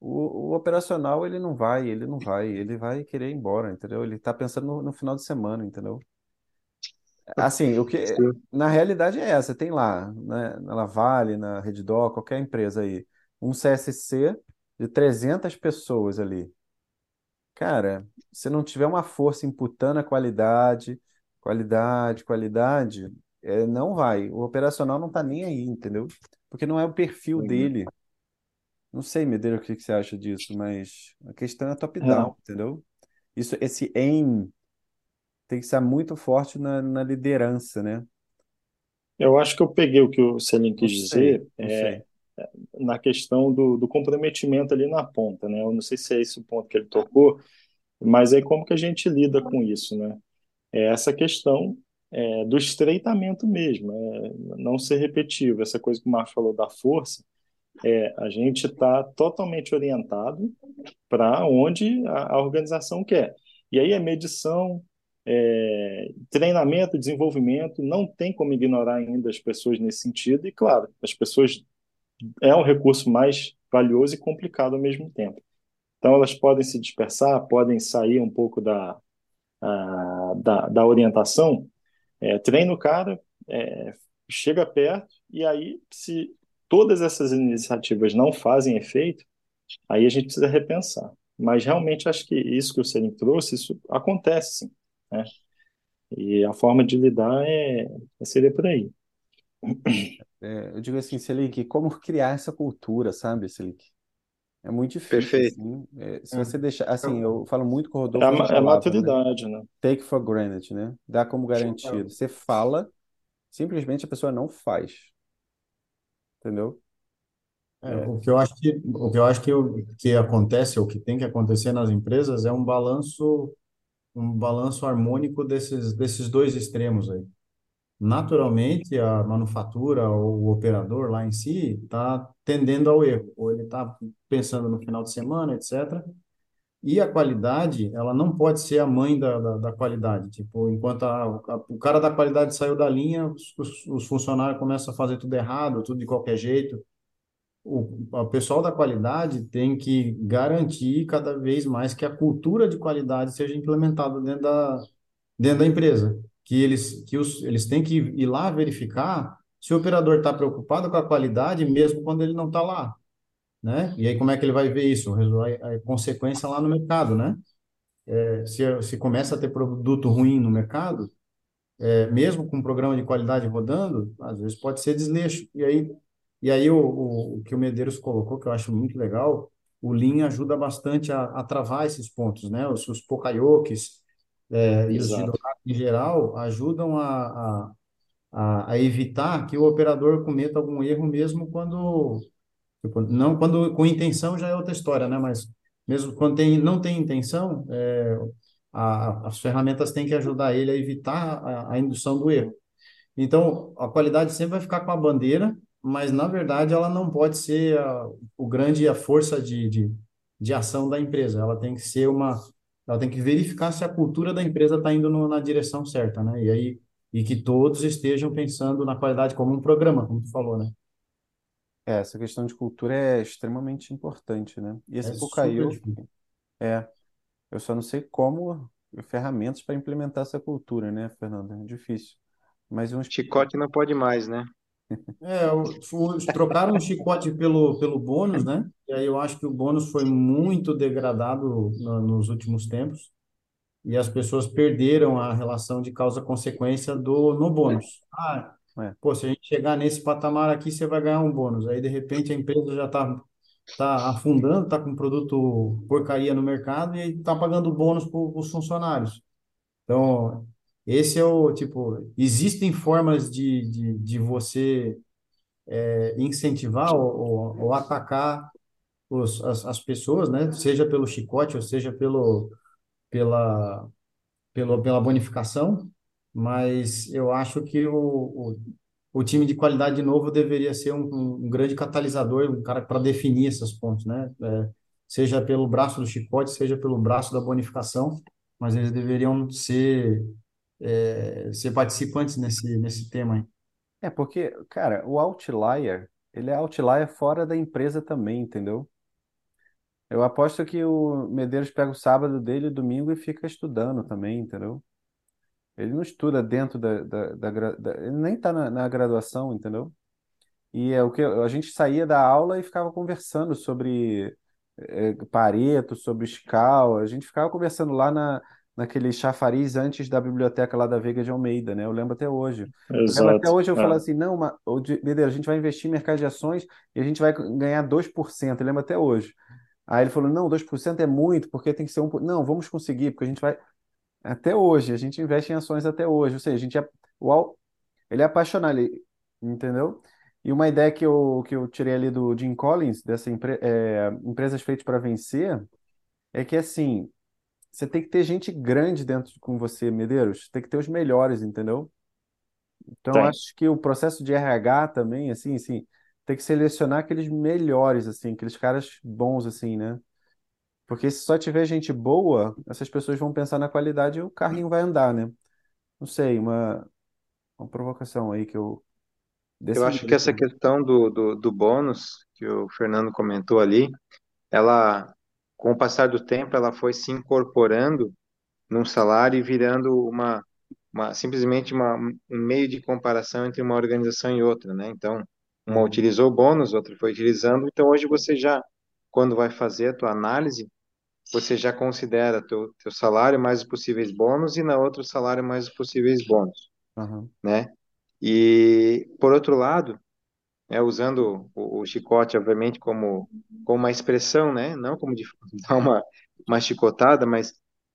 o, o operacional ele não vai, ele não vai, ele vai querer ir embora, entendeu? Ele tá pensando no, no final de semana, entendeu? Assim, o que na realidade é essa, tem lá, né, na Lavale, na Redditor, qualquer empresa aí, um CSC de 300 pessoas ali. Cara, se não tiver uma força imputando a qualidade, qualidade, qualidade, é, não vai. O operacional não tá nem aí, entendeu? Porque não é o perfil Uhum. dele. Não sei, Medeiros, o que que você acha disso, mas a questão é É, top-down, entendeu? Isso, esse aim tem que estar muito forte na, na liderança, né? eu acho que eu peguei o que o Não quis dizer é, sei. Na questão do, do comprometimento ali na ponta, né? Eu não sei se é esse o ponto que ele tocou, mas aí como que a gente lida com isso, né? É essa questão é, do estreitamento mesmo, é, não ser repetitivo. Essa coisa que o Marcos falou da força, é, a gente está totalmente orientado para onde a, a organização quer. E aí é medição, é, treinamento, desenvolvimento, não tem como ignorar ainda as pessoas nesse sentido. E claro, as pessoas é um recurso mais valioso e complicado ao mesmo tempo. Então elas podem se dispersar, podem sair um pouco da, a, da, da orientação, é, treina o cara, é, chega perto, e aí, se todas essas iniciativas não fazem efeito, aí a gente precisa repensar. Mas realmente acho que isso que o Selim trouxe, isso acontece sim, né? E a forma de lidar é, é seria por aí. É, eu digo assim, Selic, como criar essa cultura, sabe, Selic? É muito difícil, Perfeito. assim. É, se É. você deixar, assim, eu falo muito com o É Rodolfo, a, a é a né? maturidade, né? Take for granted, né? Dá como garantido. Você fala, simplesmente a pessoa não faz, entendeu? É, o que eu acho que, o que eu acho que, o, que acontece, ou que tem que acontecer nas empresas é um balanço, um balanço harmônico desses, desses dois extremos aí. Naturalmente, a manufatura ou o operador lá em si está tendendo ao erro, ou ele está pensando no final de semana, etc. E a qualidade, ela não pode ser a mãe da, da, da qualidade. Tipo, enquanto a, a- o cara da qualidade saiu da linha, os, os os funcionários começam a fazer tudo errado, tudo de qualquer jeito o, o pessoal da qualidade tem que garantir cada vez mais que a cultura de qualidade seja implementada dentro da, dentro da empresa. Que eles, que os, eles têm que ir lá verificar se o operador está preocupado com a qualidade, mesmo quando ele não está lá, né? E aí, como é que ele vai ver isso? A, a consequência lá no mercado, né? É, Se, se começa a ter produto ruim no mercado, é, mesmo com um programa de qualidade rodando, às vezes pode ser desleixo. E aí, e aí o, o, o que o Medeiros colocou, que eu acho muito legal, o Lean ajuda bastante a, a travar esses pontos, né? Os, os Pokayokis, é, e os em geral ajudam a, a, a, a evitar que o operador cometa algum erro mesmo quando Tipo, não quando com intenção já é outra história, né? Mas mesmo quando tem, não tem intenção, é, a, as ferramentas têm que ajudar ele a evitar a, a indução do erro. Então, a qualidade sempre vai ficar com a bandeira, mas na verdade ela não pode ser a, o grande a força de, de, de ação da empresa. Ela tem que ser uma, ela tem que verificar se a cultura da empresa está indo no, na direção certa, né? E aí e que todos estejam pensando na qualidade como um programa, como tu falou, né? É, essa questão de cultura é extremamente importante, né? E esse É Pukaio, difícil. é, eu só não sei como, ferramentas para implementar essa cultura, né, Fernanda? É difícil. Mas uns, Chicote não pode mais, né? É, o- trocaram o chicote pelo, pelo bônus, né? E aí eu acho que o bônus foi muito degradado no- nos últimos tempos e as pessoas perderam a relação de causa-consequência do no bônus. Ah, é, pô, se a gente chegar nesse patamar aqui, você vai ganhar um bônus. Aí, de repente, a empresa já está tá afundando, está com um produto porcaria no mercado e está pagando bônus para os funcionários. Então, esse é o, tipo, existem formas de, de, de você incentivar ou, ou, ou atacar os, as, as pessoas, né? Seja pelo chicote ou seja pelo, pela, pelo, pela bonificação, mas eu acho que o, o, o time de qualidade de novo deveria ser um, um, um grande catalisador, um cara para definir esses pontos, né? É, seja pelo braço do chicote, seja pelo braço da bonificação, mas eles deveriam ser, é, ser participantes nesse, nesse tema aí. é porque, cara, o outlier, ele é outlier fora da empresa também, entendeu? Eu aposto que o Medeiros pega o sábado dele, domingo e fica estudando também, entendeu? Ele não estuda dentro da, da, da, da- ele nem está na, na graduação, entendeu? E é o que a gente saía da aula e ficava conversando sobre eh, Pareto, sobre escala. A gente ficava conversando lá na, naquele chafariz antes da biblioteca lá da Veiga de Almeida, né? Eu lembro até hoje. Eu lembro até Exato. hoje eu falo É, assim, não, Medeiro, a gente vai investir em mercado de ações e a gente vai ganhar 2%. Eu lembro até hoje. Aí ele falou, não, 2% é muito, porque tem que ser um... Não, vamos conseguir, porque a gente vai... Até hoje, a gente investe em ações até hoje. Ou seja, a gente é... Al- Ele é apaixonado, ele- entendeu? E uma ideia que eu, que eu tirei ali do Jim Collins, dessa empre, é, Empresas Feitas para Vencer, é que assim, você tem que ter gente grande dentro com você, Medeiros. Tem que ter os melhores, entendeu? Então, eu tem. acho que o processo de RH também, assim, assim, tem que selecionar aqueles melhores, assim, aqueles caras bons, assim, né? Porque se só tiver gente boa, essas pessoas vão pensar na qualidade e o carrinho vai andar, né? Não sei, uma, uma provocação aí que eu... Eu acho que essa assim. questão do, do, do bônus, que o Fernando comentou ali, ela, com o passar do tempo, ela foi se incorporando num salário e virando uma, uma simplesmente uma, um meio de comparação entre uma organização e outra, né? Então, uma Uhum, utilizou o bônus, outra foi utilizando. Então, hoje você já, quando vai fazer a tua análise, você já considera teu, teu salário mais os possíveis bônus e na outra o salário mais os possíveis bônus, aham, né? E, por outro lado, né, usando o, o chicote, obviamente, como, como uma expressão, né? Não como de dar uma, uma chicotada, mas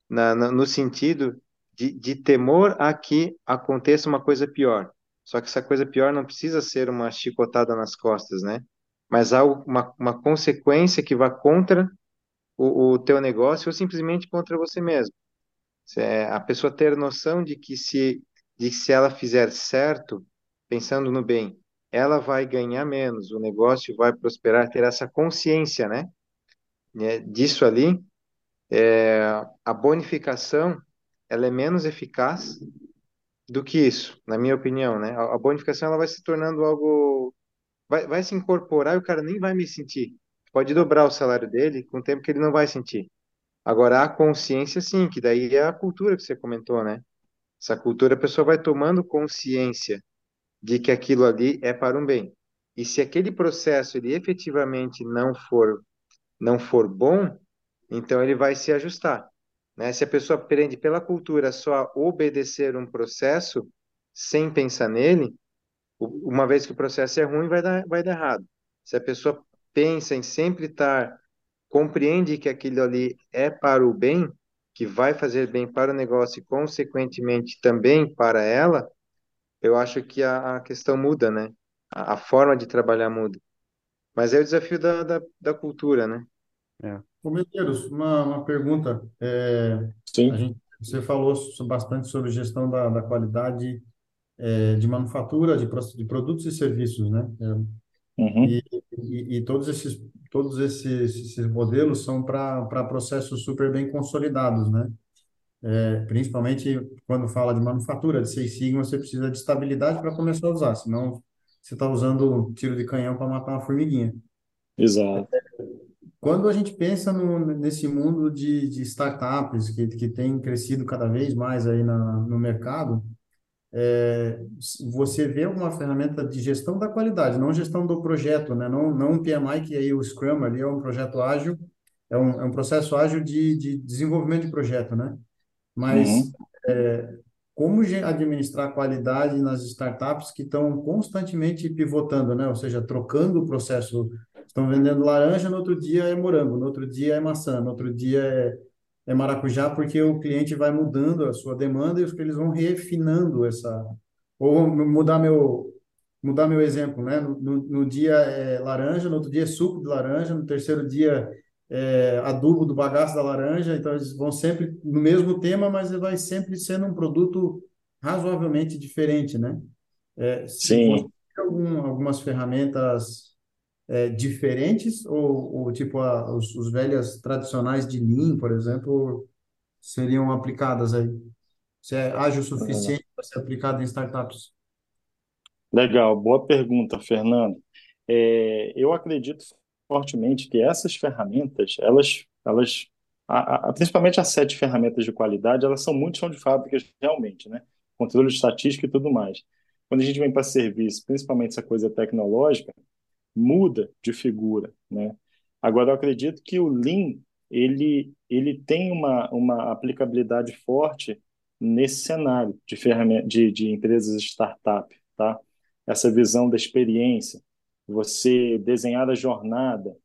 na, na- no sentido de, de temor a que aconteça uma coisa pior. Só que essa coisa pior não precisa ser uma chicotada nas costas, né? Mas algo, uma, uma consequência que vá contra o, o teu negócio ou simplesmente contra você mesmo. É a pessoa ter noção de que se, de que se ela fizer certo, pensando no bem, ela vai ganhar menos, o negócio vai prosperar, ter essa consciência, né? né, Disso ali, é, a bonificação, ela é menos eficaz do que isso, na minha opinião, né? A, a bonificação, ela vai se tornando algo, vai, vai se incorporar e o cara nem vai me sentir. Pode dobrar o salário dele com o tempo que ele não vai sentir. Agora, a consciência, sim, que daí é a cultura que você comentou, né? Essa cultura, a pessoa vai tomando consciência de que aquilo ali é para um bem. E se aquele processo ele efetivamente não for não for bom, então ele vai se ajustar, né? Se a pessoa aprende pela cultura só obedecer um processo sem pensar nele, uma vez que o processo é ruim, vai dar vai dar errado. Se a pessoa pensa em sempre estar compreende que aquilo ali é para o bem, que vai fazer bem para o negócio e, consequentemente, também para ela, eu acho que a, a questão muda, né? A, a forma de trabalhar muda. Mas é o desafio da, da, da cultura, né? é. Ô, Medeiros, uma, uma pergunta. É, a Sim. gente, você falou bastante sobre gestão da, da qualidade é, de manufatura, de, de produtos e serviços, né? É, Uhum. e, e, e todos esses, todos esses, esses modelos são para para processos super bem consolidados, né? É, principalmente quando fala de manufatura, de Six Sigma, você precisa de estabilidade para começar a usar, senão você está usando tiro de canhão para matar uma formiguinha. Exato. Quando a gente pensa no, nesse mundo de, de startups que, que tem crescido cada vez mais aí na, no mercado, é, você vê alguma ferramenta de gestão da qualidade, não gestão do projeto, né? Não, não um PMI, que aí o Scrum ali é um projeto ágil, é um, é um processo ágil de, de desenvolvimento de projeto, né? Mas Uhum. é, como administrar qualidade nas startups que estão constantemente pivotando, né? Ou seja, trocando o processo. Estão vendendo laranja, no outro dia é morango, no outro dia é maçã, no outro dia é, é maracujá, porque o cliente vai mudando a sua demanda e os- eles vão refinando essa. Ou mudar meu, mudar meu exemplo, né? No, no, no dia é laranja, no outro dia é suco de laranja, no terceiro dia é, adubo do bagaço da laranja, então eles vão sempre no mesmo tema, mas vai sempre sendo um produto razoavelmente diferente, né? É, Sim. algum, algumas ferramentas é, diferentes ou, ou tipo a, os, os velhas tradicionais de Lean, por exemplo, seriam aplicadas aí? Se é ágil o É. suficiente para ser aplicado em startups? Legal, boa pergunta, Fernando. É, eu acredito fortemente que essas ferramentas, elas, elas a, a, principalmente as sete ferramentas de qualidade, elas são muito chão de fábricas realmente, né? Controle estatístico e tudo mais. Quando a gente vem para serviço, principalmente essa coisa tecnológica, muda de figura, né? Agora, eu acredito que o Lean, ele, ele tem uma, uma aplicabilidade forte nesse cenário de, ferramenta, de, de empresas startup, tá? Essa visão da experiência, você desenhar a jornada,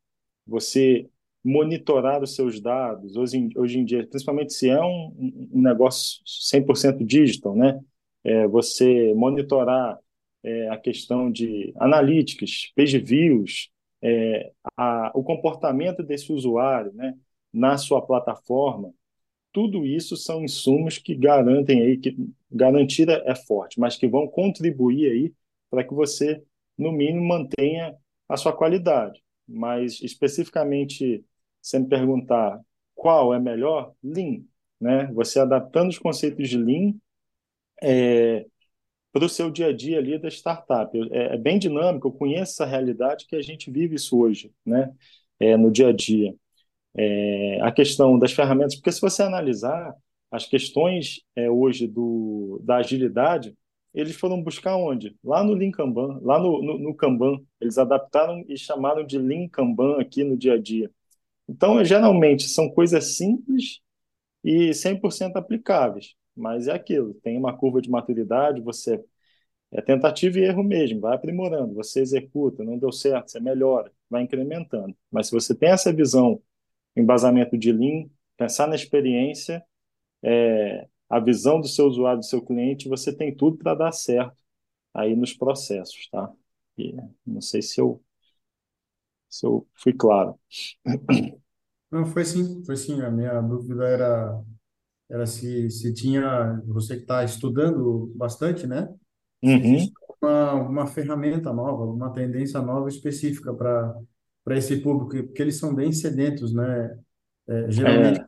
você monitorar os seus dados, hoje em, hoje em dia, principalmente se é um, um negócio 100% digital, né? É, você monitorar é, a questão de analytics, page views, é, a, o comportamento desse usuário né, na sua plataforma, tudo isso são insumos que garantem aí, que garantir é forte, mas que vão contribuir aí para que você, no mínimo, mantenha a sua qualidade. Mas especificamente você me perguntar qual é melhor, Lean. Né? Você adaptando os conceitos de Lean é, para o seu dia a dia ali da startup. É, é, bem dinâmico, eu conheço essa realidade que a gente vive isso hoje, né? É, no dia a dia. É, a questão das ferramentas, porque se você analisar as questões é, hoje do, da agilidade, eles foram buscar onde? Lá no Lean Kanban, lá no, no, no Kanban. Eles adaptaram e chamaram de Lean Kanban aqui no dia a dia. Então, geralmente, são coisas simples e 100% aplicáveis, mas é aquilo, tem uma curva de maturidade, você é tentativa e erro mesmo, vai aprimorando, você executa, não deu certo, você melhora, vai incrementando. Mas se você tem essa visão, embasamento de Lean, pensar na experiência, é, a visão do seu usuário, do seu cliente, você tem tudo para dar certo aí nos processos, tá? E não sei se eu, se eu fui claro. Não, foi sim, foi sim. A minha dúvida era, era se, se tinha, você que está estudando bastante, né? Uhum. uma, uma ferramenta nova, uma tendência nova específica para para esse público, porque eles são bem sedentos, né? É, geralmente, É,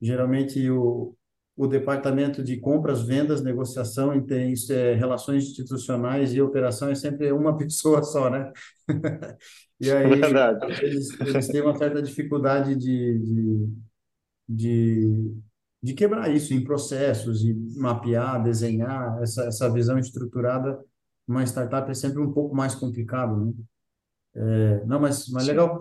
geralmente o, o departamento de compras, vendas, negociação é, relações institucionais e operação é sempre uma pessoa só, né? E é aí verdade. eles, eles têm uma certa dificuldade de, de, de, de quebrar isso em processos e mapear, desenhar essa, essa visão estruturada. Uma startup é sempre um pouco mais complicado, né? É, não, mas, mas legal.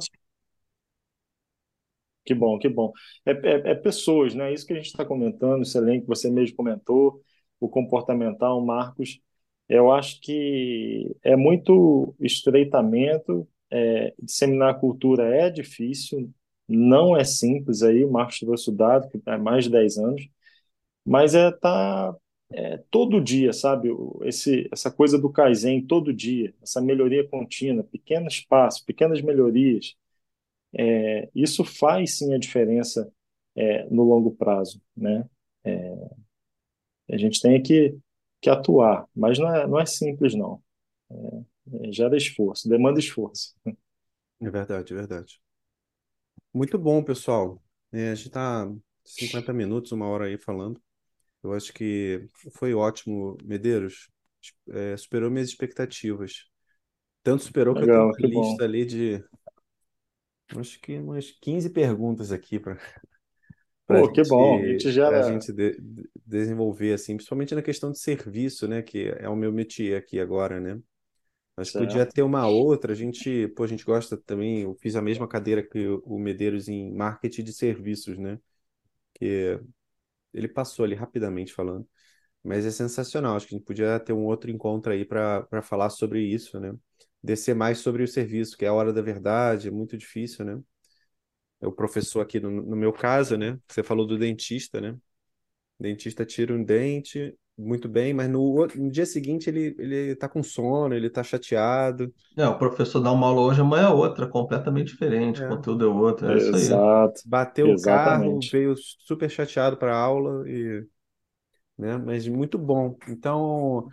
Que bom, que bom. É, é, é pessoas, né? Isso que a gente está comentando, excelente, que você mesmo comentou, o comportamental, Marcos. Eu acho que é muito estreitamento, é, disseminar a cultura é difícil, não é simples aí, o Marcos trouxe o dado, que há mais de 10 anos, mas é tá é, todo dia, sabe? Esse, essa coisa do Kaizen todo dia, essa melhoria contínua, pequenos passos, pequenas melhorias. É, isso faz sim a diferença é, no longo prazo, né? A gente tem que, que atuar, mas não é, não é simples, não. É, gera esforço, demanda esforço. É verdade, é verdade. Muito bom, pessoal. É, a gente está 50 minutos, uma hora aí falando. Eu acho que foi ótimo, Medeiros. É, superou minhas expectativas. Tanto superou que eu tenho Legal, uma que bom. lista ali de, acho que umas 15 perguntas aqui para Pô, que bom. A gente, gente gera. gente de- de- desenvolver, assim, principalmente na questão de serviço, né? Que é o meu métier aqui agora, né? Acho que podia Certo. ter uma outra. A gente, pô, a gente gosta também. Eu fiz a mesma cadeira que o Medeiros em marketing de serviços, né? Que ele passou ali rapidamente falando, mas é sensacional. Acho que a gente podia ter um outro encontro aí para para falar sobre isso, né? Descer mais sobre o serviço, que é a hora da verdade, é muito difícil, né? É o professor aqui no, no meu caso, né? Você falou do dentista, né? O dentista tira um dente muito bem, mas no, outro- no dia seguinte ele, ele tá com sono, ele tá chateado. É, o professor dá uma aula hoje, amanhã é outra, completamente diferente, o É. conteúdo é outro, é isso aí. Exato, Bateu o carro, exatamente. veio super chateado para a aula e, né? Mas muito bom. Então,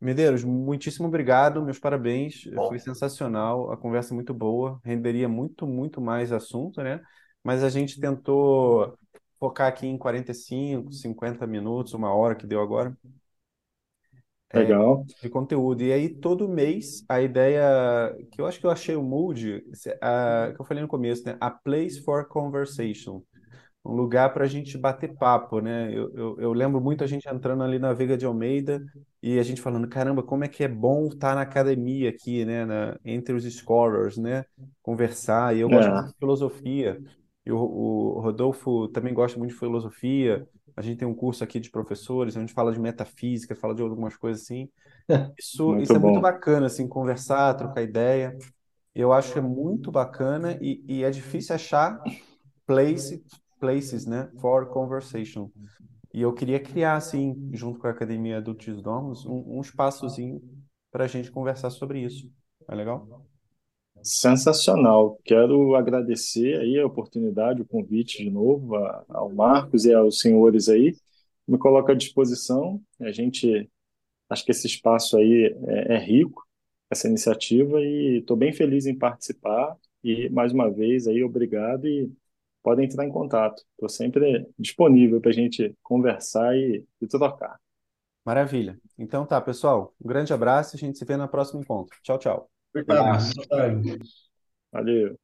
Medeiros, muitíssimo obrigado, meus parabéns. Foi sensacional, a conversa muito boa, renderia muito, muito mais assunto, né? Mas a gente tentou focar aqui em 45, 50 minutos, uma hora que deu agora. Legal. de conteúdo. E aí, todo mês, a ideia que eu acho que eu achei o Mood, a- que eu falei no começo, né? A place for conversation. Um lugar para a gente bater papo, né? Eu, eu, eu, lembro muito a gente entrando ali na Veiga de Almeida e a gente falando, caramba, como é que é bom estar na academia aqui, né? Na, entre os scholars, né? Conversar. E eu gosto é. muito de filosofia. E o, o Rodolfo também gosta muito de filosofia. A gente tem um curso aqui de professores, a gente fala de metafísica, fala de algumas coisas assim. Isso, isso é muito bacana, assim, conversar, trocar ideia. Eu acho que é muito bacana e, e é difícil achar place, places, né, for conversation. E eu queria criar, assim, junto com a Academia Adultos Domos, um, um espaçozinho para a gente conversar sobre isso. É legal? Sensacional. Quero agradecer aí a oportunidade, o convite de novo ao Marcos e aos senhores aí. Me coloco à disposição. A gente acho que esse espaço aí é, é rico, essa iniciativa, e estou bem feliz em participar. E mais uma vez aí, obrigado e podem entrar em contato. Estou sempre disponível para a gente conversar e, e trocar. Maravilha. Então tá, pessoal. Um grande abraço e a gente se vê no próximo encontro. Tchau, tchau. Obrigado. Valeu.